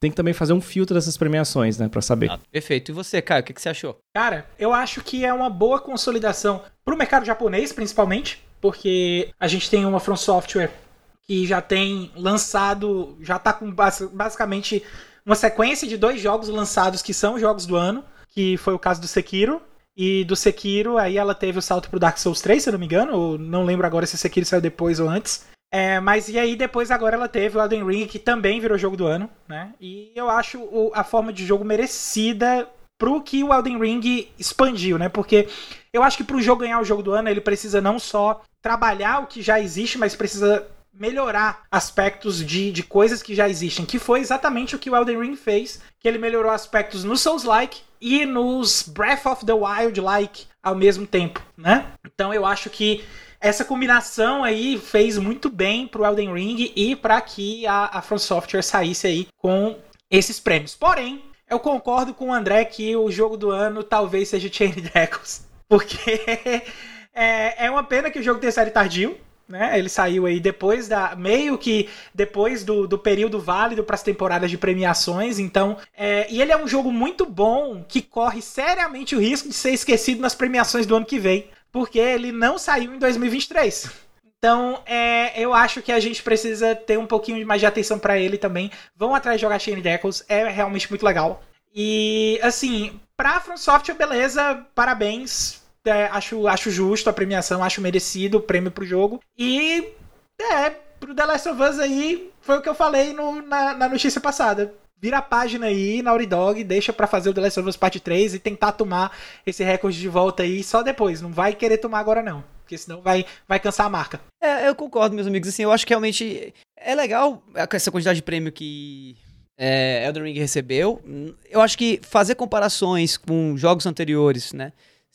tem que também fazer um filtro dessas premiações, né, para saber. Ah, perfeito. E você, Caio, o que, que você achou? Cara, eu acho que é uma boa consolidação pro mercado japonês, principalmente, porque a gente tem uma From Software que já tem lançado, já tá com basicamente uma sequência de dois jogos lançados que são jogos do ano, que foi o caso do Sekiro. E do Sekiro, aí ela teve o salto pro Dark Souls 3, se eu não me engano, ou não lembro agora se o Sekiro saiu depois ou antes. É, mas e aí depois agora ela teve o Elden Ring, que também virou jogo do ano, né? E eu acho o, a forma de jogo merecida pro que o Elden Ring expandiu, né? Porque eu acho que pro jogo ganhar o jogo do ano, ele precisa não só trabalhar o que já existe, mas precisa melhorar aspectos de, de coisas que já existem, que foi exatamente o que o Elden Ring fez, que ele melhorou aspectos no Souls-like e nos Breath of the Wild-like ao mesmo tempo, né? Então eu acho que essa combinação aí fez muito bem pro Elden Ring e para que a, a From Software saísse aí com esses prêmios. Porém, eu concordo com o André que o jogo do ano talvez seja [laughs] Chained Echoes, porque [laughs] é, é uma pena que o jogo tenha saído tardio, né? Ele saiu aí depois da. meio que depois do, do período válido para as temporadas de premiações. Então. É, e ele é um jogo muito bom que corre seriamente o risco de ser esquecido nas premiações do ano que vem. Porque ele não saiu em 2023. Então, é, eu acho que a gente precisa ter um pouquinho mais de atenção para ele também. Vão atrás de jogar Chain Echoes, é realmente muito legal. E, assim, pra From Software, beleza, parabéns é, acho, acho justo a premiação, acho merecido o prêmio pro jogo. E é, pro The Last of Us aí, foi o que eu falei no, na, na notícia passada. Vira a página aí, Naughty Dog, deixa para fazer o The Last of Us Part 3 e tentar tomar esse recorde de volta aí só depois. Não vai querer tomar agora não, porque senão vai, vai cansar a marca. É, eu concordo, meus amigos. Assim, eu acho que realmente é legal essa quantidade de prêmio que é, Elden Ring recebeu. Eu acho que fazer comparações com jogos anteriores, né?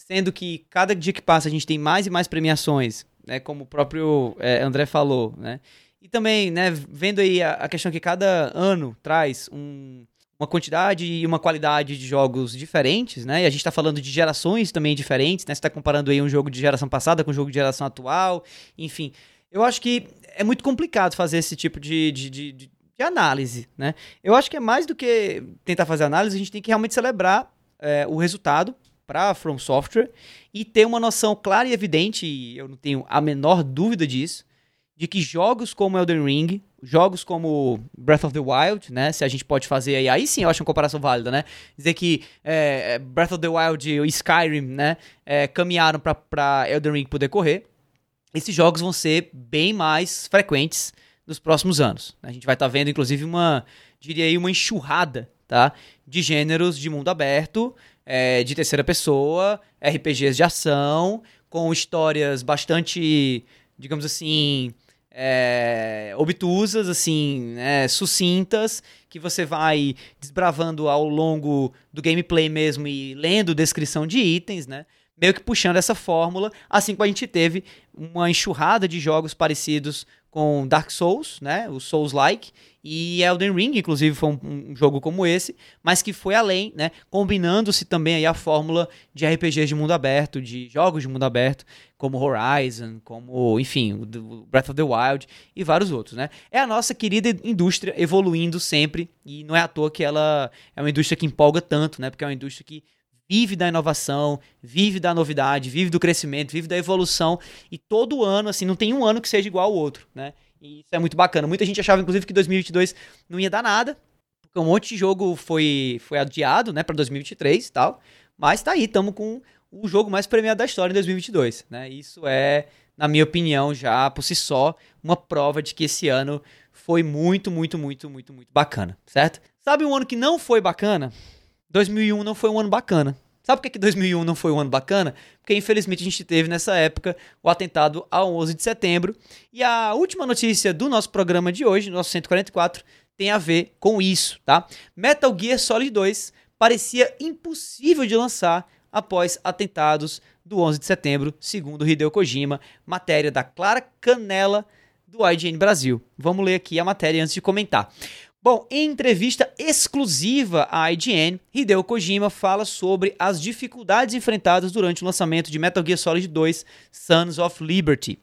sendo que cada dia que passa a gente tem mais e mais premiações, né, como o próprio é, André falou, né? E também, né, vendo aí a, a questão que cada ano traz um, uma quantidade e uma qualidade de jogos diferentes, né? E a gente está falando de gerações também diferentes, né? Você está comparando aí um jogo de geração passada com um jogo de geração atual, enfim. Eu acho que é muito complicado fazer esse tipo de, de, de, de análise, né? Eu acho que é mais do que tentar fazer análise, a gente tem que realmente celebrar é, o resultado para From Software e ter uma noção clara e evidente, e eu não tenho a menor dúvida disso, de que jogos como Elden Ring, jogos como Breath of the Wild, né, se a gente pode fazer aí, aí sim eu acho uma comparação válida, né, dizer que é, Breath of the Wild e Skyrim, né, é, caminharam para Elden Ring poder correr, esses jogos vão ser bem mais frequentes nos próximos anos. A gente vai estar tá vendo, inclusive, uma, diria aí, uma enxurrada, tá, de gêneros de mundo aberto, é, de terceira pessoa, RPGs de ação, com histórias bastante, digamos assim, é, obtusas, assim, né, sucintas, que você vai desbravando ao longo do gameplay mesmo e lendo descrição de itens, né? Meio que puxando essa fórmula, assim como a gente teve uma enxurrada de jogos parecidos com Dark Souls, né? O Souls-like. E Elden Ring, inclusive, foi um, um, jogo como esse, mas que foi além, né? Combinando-se também aí a fórmula de RPGs de mundo aberto, de jogos de mundo aberto, como Horizon, como, enfim, Breath of the Wild e vários outros, né? É a nossa querida indústria evoluindo sempre, e não é à toa que ela é uma indústria que empolga tanto, né? Porque é uma indústria que vive da inovação, vive da novidade, vive do crescimento, vive da evolução e todo ano, assim, não tem um ano que seja igual ao outro, né? E isso é muito bacana. Muita gente achava, inclusive, que 2022 não ia dar nada, porque um monte de jogo foi, foi adiado, né, para 2023 e tal. Mas tá aí, estamos com o jogo mais premiado da história em 2022, né? Isso é, na minha opinião, já por si só, uma prova de que esse ano foi muito, muito, muito, muito, muito bacana, certo? Sabe um ano que não foi bacana? 2001 não foi um ano bacana. Sabe por que, que 2001 não foi um ano bacana? Porque infelizmente a gente teve nessa época o atentado ao 11 de setembro. E a última notícia do nosso programa de hoje, nosso 144, tem a ver com isso, tá? Metal Gear Solid 2 parecia impossível de lançar após atentados do 11 de setembro, segundo Hideo Kojima, matéria da Clara Canela do IGN Brasil. Vamos ler aqui a matéria antes de comentar. Bom, em entrevista exclusiva à IGN, Hideo Kojima fala sobre as dificuldades enfrentadas durante o lançamento de Metal Gear Solid 2 Sons of Liberty.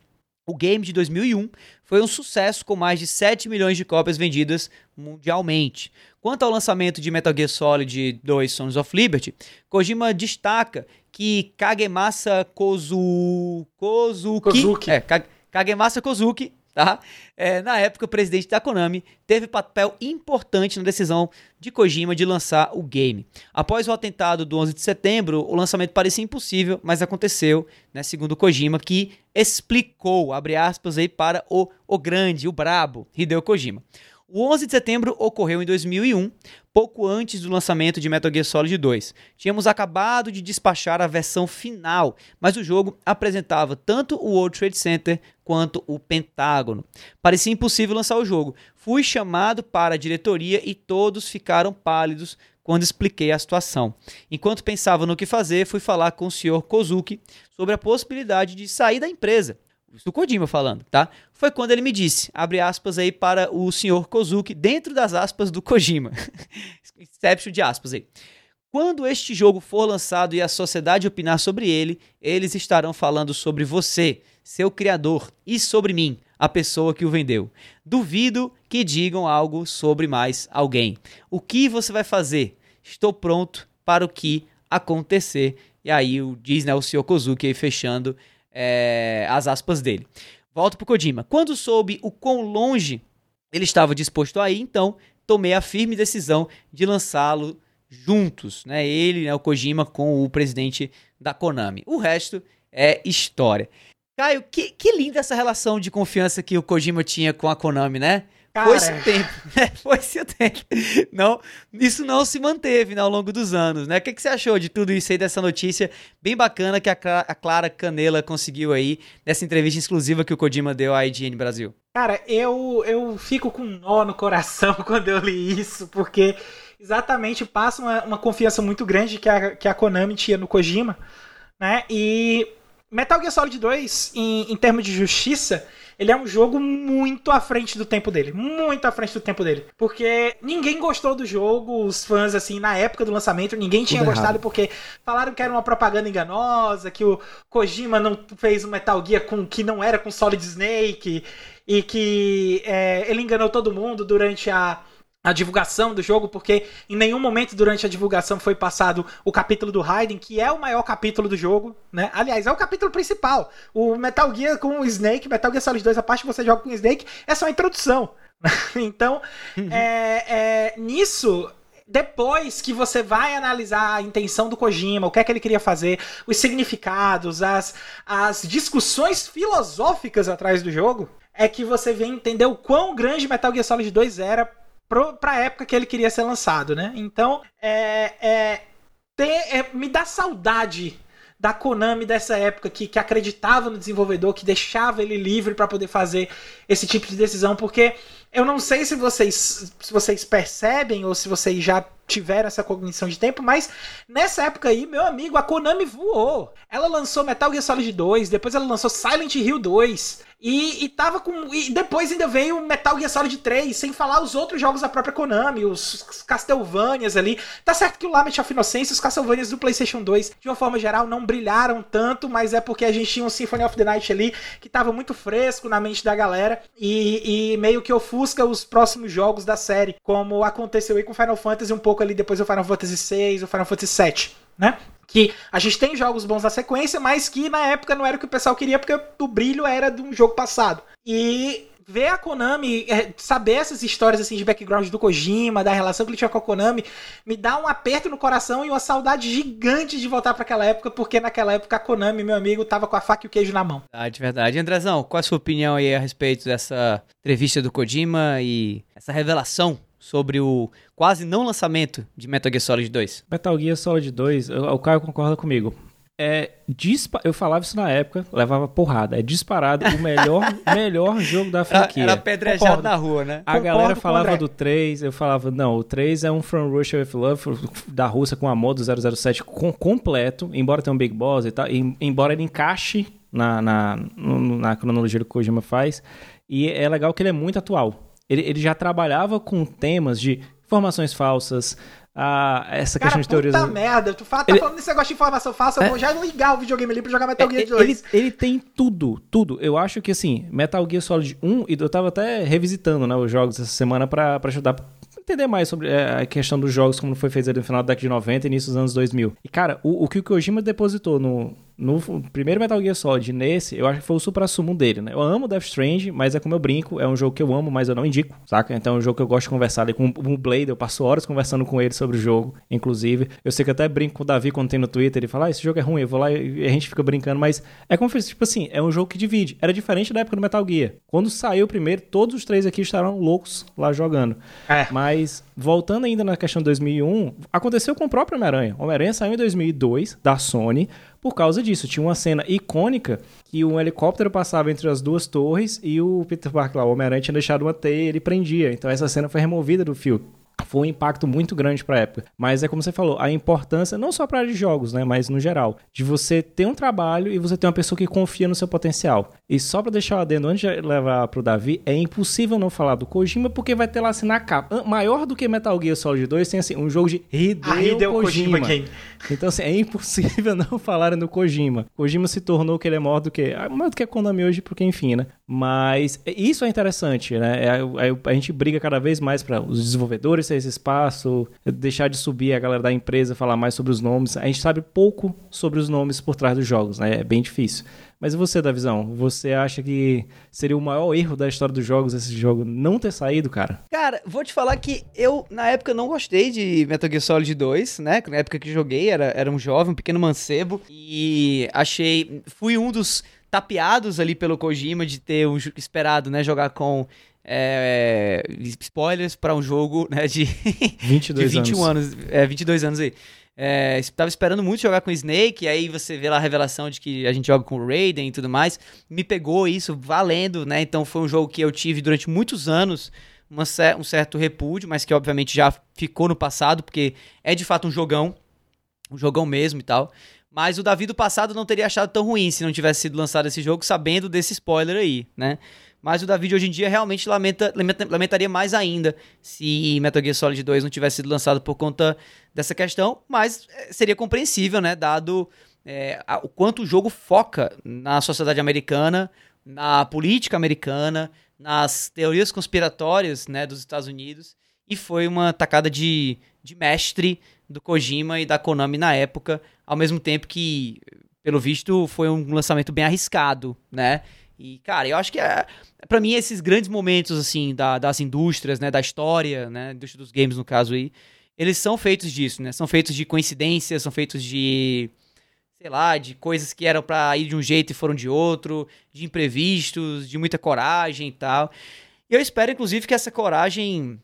O game de 2001 foi um sucesso com mais de 7 milhões de cópias vendidas mundialmente. Quanto ao lançamento de Metal Gear Solid 2 Sons of Liberty, Kojima destaca que Kagemasa Kozu... Kozuki, Kozuki. É, Kagemasa Kozuki tá? É, na época, o presidente da Konami teve papel importante na decisão de Kojima de lançar o game. Após o atentado do 11 de setembro, o lançamento parecia impossível, mas aconteceu, né, segundo Kojima, que explicou, abre aspas aí, para o, o grande, o brabo, Hideo Kojima. O 11 de setembro ocorreu em 2001, pouco antes do lançamento de Metal Gear Solid 2. Tínhamos acabado de despachar a versão final, mas o jogo apresentava tanto o World Trade Center quanto o Pentágono. Parecia impossível lançar o jogo. Fui chamado para a diretoria e todos ficaram pálidos quando expliquei a situação. Enquanto pensava no que fazer, fui falar com o Sr. Kozuki sobre a possibilidade de sair da empresa. Isso o Kojima falando, tá? Foi quando ele me disse, abre aspas aí para o Sr. Kozuki, dentro das aspas do Kojima. [laughs] Inception de aspas aí. Quando este jogo for lançado e a sociedade opinar sobre ele, eles estarão falando sobre você, seu criador, e sobre mim, a pessoa que o vendeu. Duvido que digam algo sobre mais alguém. O que você vai fazer? Estou pronto para o que acontecer. E aí diz né, o Sr. Kozuki aí fechando é, as aspas dele. Volto pro Kojima. Quando soube o quão longe ele estava disposto a ir, então tomei a firme decisão de lançá-lo juntos, né? Ele, né, o Kojima, com o presidente da Konami. O resto é história. Caio, que, que linda essa relação de confiança que o Kojima tinha com a Konami, né? Foi-se o tempo, [laughs] né? Foi-se o tempo. Não, isso não se manteve né, ao longo dos anos, né? O que, que você achou de tudo isso aí, dessa notícia bem bacana que a, Cla- a Clara Canela conseguiu aí, nessa entrevista exclusiva que o Kojima deu à IGN Brasil? Cara, eu, eu fico com um nó no coração [laughs] quando eu li isso, porque exatamente passa uma, uma confiança muito grande que a, que a Konami tinha no Kojima, né? E Metal Gear Solid 2, em, em termos de justiça, ele é um jogo muito à frente do tempo dele. Muito à frente do tempo dele. Porque ninguém gostou do jogo, os fãs, assim, na época do lançamento, ninguém tinha Tudo gostado errado. porque falaram que era uma propaganda enganosa, que o Kojima não fez um Metal Gear com, que não era com Solid Snake, e que é, ele enganou todo mundo durante a, a divulgação do jogo, porque em nenhum momento durante a divulgação foi passado o capítulo do Raiden, que é o maior capítulo do jogo, né? Aliás, é o capítulo principal. O Metal Gear com o Snake, Metal Gear Solid 2, a parte que você joga com o Snake, é só a introdução. [laughs] então, é, é, nisso, depois que você vai analisar a intenção do Kojima, o que é que ele queria fazer, os significados, as, as discussões filosóficas atrás do jogo, é que você vem entender o quão grande Metal Gear Solid 2 era pro, pra época que ele queria ser lançado, né? Então, é, é, ter, é, me dá saudade da Konami dessa época que, que acreditava no desenvolvedor, que deixava ele livre para poder fazer esse tipo de decisão, porque eu não sei se vocês, se vocês percebem ou se vocês já tiveram essa cognição de tempo, mas nessa época aí, meu amigo, a Konami voou. Ela lançou Metal Gear Solid 2, depois ela lançou Silent Hill 2, e, e tava com. E depois ainda veio Metal Gear Solid 3, sem falar os outros jogos da própria Konami, os, Castlevanias ali. Tá certo que o Lament of Innocence os Castlevanias do PlayStation 2, de uma forma geral, não brilharam tanto, mas é porque a gente tinha um Symphony of the Night ali que tava muito fresco na mente da galera e, e meio que ofusca os próximos jogos da série, como aconteceu aí com Final Fantasy um pouco ali depois do Final Fantasy 6 ou Final Fantasy 7, né? Que a gente tem jogos bons na sequência, mas que na época não era o que o pessoal queria, porque o brilho era de um jogo passado. E ver a Konami, é, saber essas histórias assim de background do Kojima, da relação que ele tinha com a Konami, me dá um aperto no coração e uma saudade gigante de voltar para aquela época, porque naquela época a Konami, meu amigo, tava com a faca e o queijo na mão. Verdade, verdade. Andrezão, qual a sua opinião aí a respeito dessa entrevista do Kojima e essa revelação sobre o quase não lançamento de Metal Gear Solid 2? Metal Gear Solid 2, eu- o Caio concorda comigo. É, dispa- eu falava isso na época, levava porrada. É disparado o melhor, [laughs] melhor jogo da Era, franquia. era apedrejado Concordo. na rua, né? A Concordo galera falava do 3, eu falava, não, o 3 é um From Russia with Love da Rússia com amor do 007 com, completo, embora tenha um Big Boss e tal, em- embora ele encaixe na, na, na cronologia que o Kojima faz, e é legal que ele é muito atual. Ele, ele já trabalhava com temas de informações falsas, a, essa Cara, questão de teorias... puta merda, tu fala, tá Ele- falando desse negócio de informação falsa, eu É. vou já ligar o videogame ali pra jogar Metal Gear É, 2. ele, ele tem tudo, tudo. Eu acho que assim, Metal Gear Solid 1, e eu tava até revisitando né, os jogos essa semana pra, pra ajudar a entender mais sobre é, a questão dos jogos, como foi feito ali no final da década de 90 e início dos anos 2000. E cara, o, o que o Kojima depositou no, no primeiro Metal Gear Solid, nesse, eu acho que foi o supra-sumo dele, né? Eu amo Death Strange, mas é como eu brinco, é um jogo que eu amo, mas eu não indico, saca? Então é um jogo que eu gosto de conversar ali com o Blade, eu passo horas conversando com ele sobre o jogo, inclusive. Eu sei que até brinco com o Davi quando tem no Twitter, ele fala, ah, esse jogo é ruim, eu vou lá e a gente fica brincando, mas é como, tipo assim, é um jogo que divide. Era diferente da época do Metal Gear. Quando saiu primeiro, todos os três aqui estavam loucos lá jogando. É. Mas, voltando ainda na questão de 2001, aconteceu com o próprio Homem-Aranha. Homem-Aranha saiu em 2002, da Sony, por causa disso. Tinha uma cena icônica que um helicóptero passava entre as duas torres e o Peter Parker lá, o Homem-Aranha, tinha deixado uma teia e ele prendia. Então essa cena foi removida do filme foi um impacto muito grande para a época. Mas é como você falou, a importância, não só para área de jogos, né, mas no geral, de você ter um trabalho e você ter uma pessoa que confia no seu potencial. E só para deixar o adendo antes de levar pro Davi, é impossível não falar do Kojima porque vai ter lá assim na capa. Maior do que Metal Gear Solid 2 tem assim um jogo de Hideo, ah, Hideo Kojima. Kojima então assim, é impossível [laughs] não falar no Kojima. Kojima se tornou que ele é maior do que, ah, maior do que a Konami hoje porque enfim, né? Mas isso é interessante, né? É, é, a gente briga cada vez mais para os desenvolvedores ter esse espaço, deixar de subir a galera da empresa, falar mais sobre os nomes. A gente sabe pouco sobre os nomes por trás dos jogos, né? É bem difícil. Mas e você, Davizão? Você acha que seria o maior erro da história dos jogos esse jogo não ter saído, cara? Cara, vou te falar que eu, na época, não gostei de Metal Gear Solid 2, né? Na época que joguei, era, era um jovem, um pequeno mancebo. E achei. Fui um dos tapeados ali pelo Kojima de ter um, esperado, né, jogar com é, spoilers para um jogo né, de, [laughs] 22 de 21 anos. anos. É, 22 anos aí. É, tava esperando muito jogar com Snake, aí você vê lá a revelação de que a gente joga com o Raiden e tudo mais. Me pegou isso valendo, né? Então foi um jogo que eu tive durante muitos anos uma, um certo repúdio, mas que obviamente já ficou no passado, porque é de fato um jogão. Um jogão mesmo e tal. Mas o Davi do passado não teria achado tão ruim se não tivesse sido lançado esse jogo, sabendo desse spoiler aí, né? Mas o Davi de hoje em dia realmente lamenta, lamenta, lamentaria mais ainda se Metal Gear Solid 2 não tivesse sido lançado por conta dessa questão, mas eh, seria compreensível, né? Dado é, o quanto o jogo foca na sociedade americana, na política americana, nas teorias conspiratórias né, dos Estados Unidos, e foi uma tacada de, de mestre do Kojima e da Konami na época, ao mesmo tempo que, pelo visto, foi um lançamento bem arriscado, né? E, cara, eu acho que é, para mim esses grandes momentos assim da, das indústrias, né, da história, né, indústria dos games no caso aí, eles são feitos disso, né? São feitos de coincidências, são feitos de sei lá, de coisas que eram para ir de um jeito e foram de outro, de imprevistos, de muita coragem e tal. E eu espero inclusive que essa coragem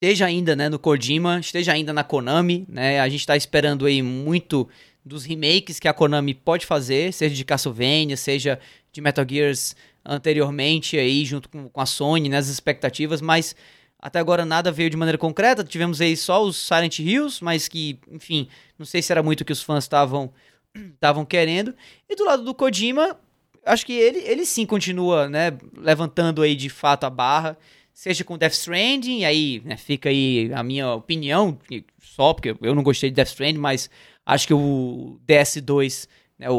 esteja ainda né, no Kojima, esteja ainda na Konami, né? A gente está esperando aí muito dos remakes que a Konami pode fazer, seja de Castlevania, seja de Metal Gears anteriormente aí junto com, com a Sony, nas né, expectativas, mas até agora nada veio de maneira concreta. Tivemos aí só os Silent Hills, mas que, enfim, não sei se era muito o que os fãs estavam [clears throat] estavam querendo. E do lado do Kojima, acho que ele, ele sim continua, né, levantando aí de fato a barra seja com Death Stranding, aí né, fica aí a minha opinião, só porque eu não gostei de Death Stranding, mas acho que o DS2, né,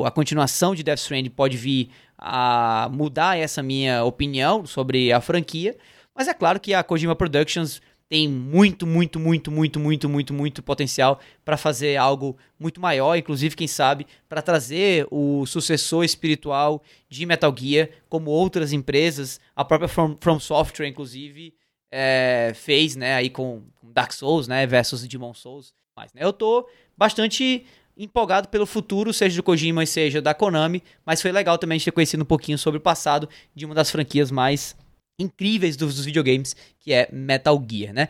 a continuação de Death Stranding pode vir a mudar essa minha opinião sobre a franquia, mas é claro que a Kojima Productions tem muito, muito, muito, muito, muito, muito, muito potencial para fazer algo muito maior, inclusive, quem sabe, para trazer o sucessor espiritual de Metal Gear, como outras empresas, a própria From, From Software, inclusive, é, fez, né, aí com Dark Souls, né, versus Demon Souls. Mas, né, eu tô bastante empolgado pelo futuro, seja do Kojima, seja da Konami, mas foi legal também a gente ter conhecido um pouquinho sobre o passado de uma das franquias mais incríveis dos, dos videogames, que é Metal Gear, né?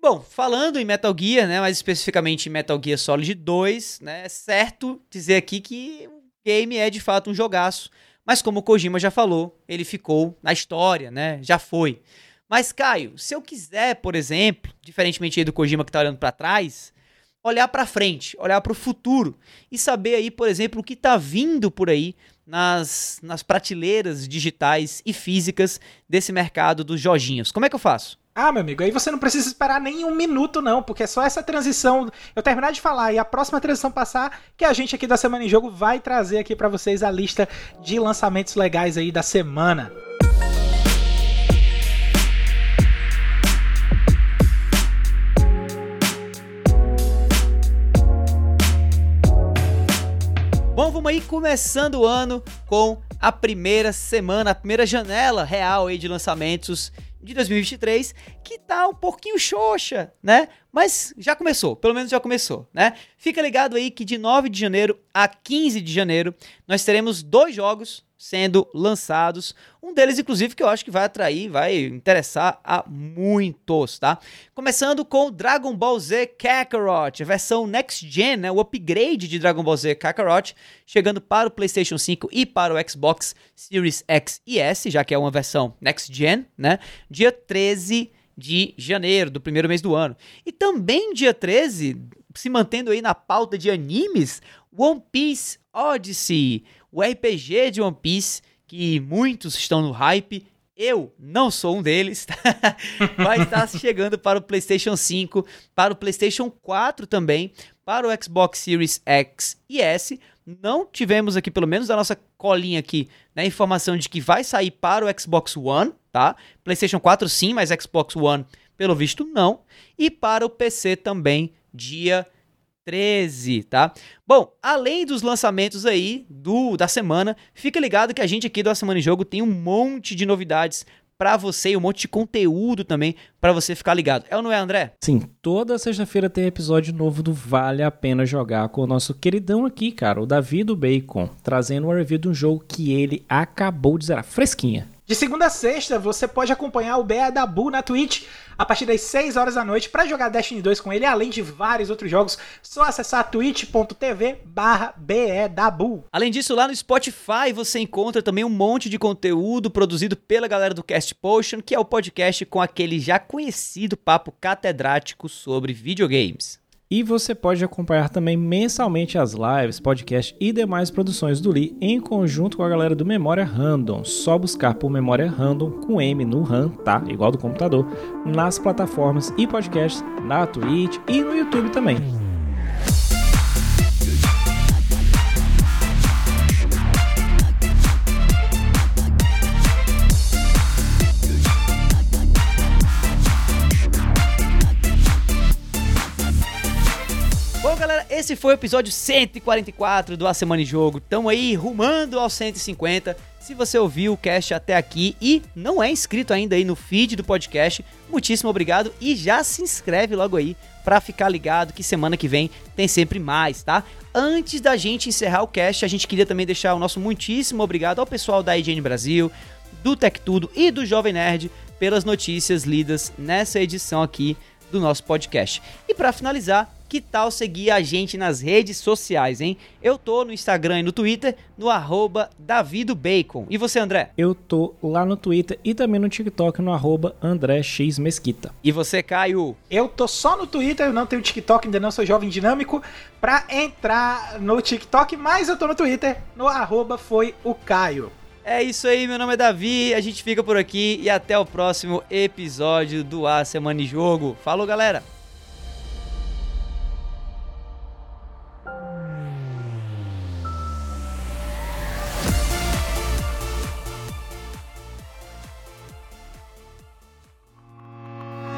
Bom, falando em Metal Gear, né, mais especificamente em Metal Gear Solid 2, né, é certo dizer aqui que o game é de fato um jogaço, mas como o Kojima já falou, ele ficou na história, né, já foi. Mas Caio, se eu quiser, por exemplo, diferentemente do Kojima que tá olhando para trás, olhar para frente, olhar para o futuro e saber aí, por exemplo, o que tá vindo por aí nas, nas prateleiras digitais e físicas desse mercado dos Jorginhos. Como é que eu faço? Ah, meu amigo, aí você não precisa esperar nem um minuto, não, porque é só essa transição eu terminar de falar e a próxima transição passar que a gente aqui da Semana em Jogo vai trazer aqui para vocês a lista de lançamentos legais aí da semana. Bom, vamos aí começando o ano com a primeira semana, a primeira janela real aí de lançamentos de 2023, que tá um pouquinho xoxa, né? Mas já começou, pelo menos já começou, né? Fica ligado aí que de 9 de janeiro a 15 de janeiro nós teremos dois jogos sendo lançados. Um deles, inclusive, que eu acho que vai atrair, vai interessar a muitos, tá? Começando com Dragon Ball Z Kakarot, versão Next Gen, né? O upgrade de Dragon Ball Z Kakarot, chegando para o PlayStation 5 e para o Xbox Series X e S, já que é uma versão Next Gen, né? Dia 13 de janeiro, do primeiro mês do ano. E também dia 13, se mantendo aí na pauta de animes, One Piece Odyssey, o RPG de One Piece, que muitos estão no hype. Eu não sou um deles, [laughs] vai estar chegando para o PlayStation 5, para o PlayStation 4 também, para o Xbox Series X e S. Não tivemos aqui, pelo menos a nossa colinha aqui, né, informação de que vai sair para o Xbox One, tá? PlayStation 4 sim, mas Xbox One, pelo visto, não. E para o PC também, dia 13, tá? Bom, além dos lançamentos aí do da semana, fica ligado que a gente aqui do A Semana em Jogo tem um monte de novidades para você e um monte de conteúdo também para você ficar ligado. É ou não é, André? Sim, toda sexta-feira tem episódio novo do Vale a Pena Jogar com o nosso queridão aqui, cara, o Davi do Bacon, trazendo uma review de um jogo que ele acabou de zerar, fresquinha. De segunda a sexta, você pode acompanhar o BA da Bu na Twitch a partir das 6 horas da noite para jogar Destiny 2 com ele, além de vários outros jogos. Só acessar twitch.tv barra BEDabu. Além disso, lá no Spotify você encontra também um monte de conteúdo produzido pela galera do Cast Potion, que é o podcast com aquele já conhecido papo catedrático sobre videogames. E você pode acompanhar também mensalmente as lives, podcasts e demais produções do Lee em conjunto com a galera do Memória Random. Só buscar por Memória Random com M no RAM, tá? Igual do computador, nas plataformas e podcasts, na Twitch e no YouTube também. Esse foi o episódio 144 do A Semana em Jogo. Tamo aí rumando aos 150. Se você ouviu o cast até aqui e não é inscrito ainda aí no feed do podcast, muitíssimo obrigado e já se inscreve logo aí para ficar ligado que semana que vem tem sempre mais, tá? Antes da gente encerrar o cast, a gente queria também deixar o nosso muitíssimo obrigado ao pessoal da IGN Brasil, do Tech Tudo e do Jovem Nerd pelas notícias lidas nessa edição aqui do nosso podcast. E para finalizar, que tal seguir a gente nas redes sociais, hein? Eu tô no Instagram e no Twitter, no arroba davidobacon. E você, André? Eu tô lá no Twitter e também no TikTok no arroba André X Mesquita. E você, Caio? Eu tô só no Twitter, eu não tenho TikTok, ainda não sou jovem dinâmico pra entrar no TikTok, mas eu tô no Twitter, no arroba foi o Caio. É isso aí, meu nome é Davi, a gente fica por aqui e até o próximo episódio do A Semana em Jogo. Falou, galera!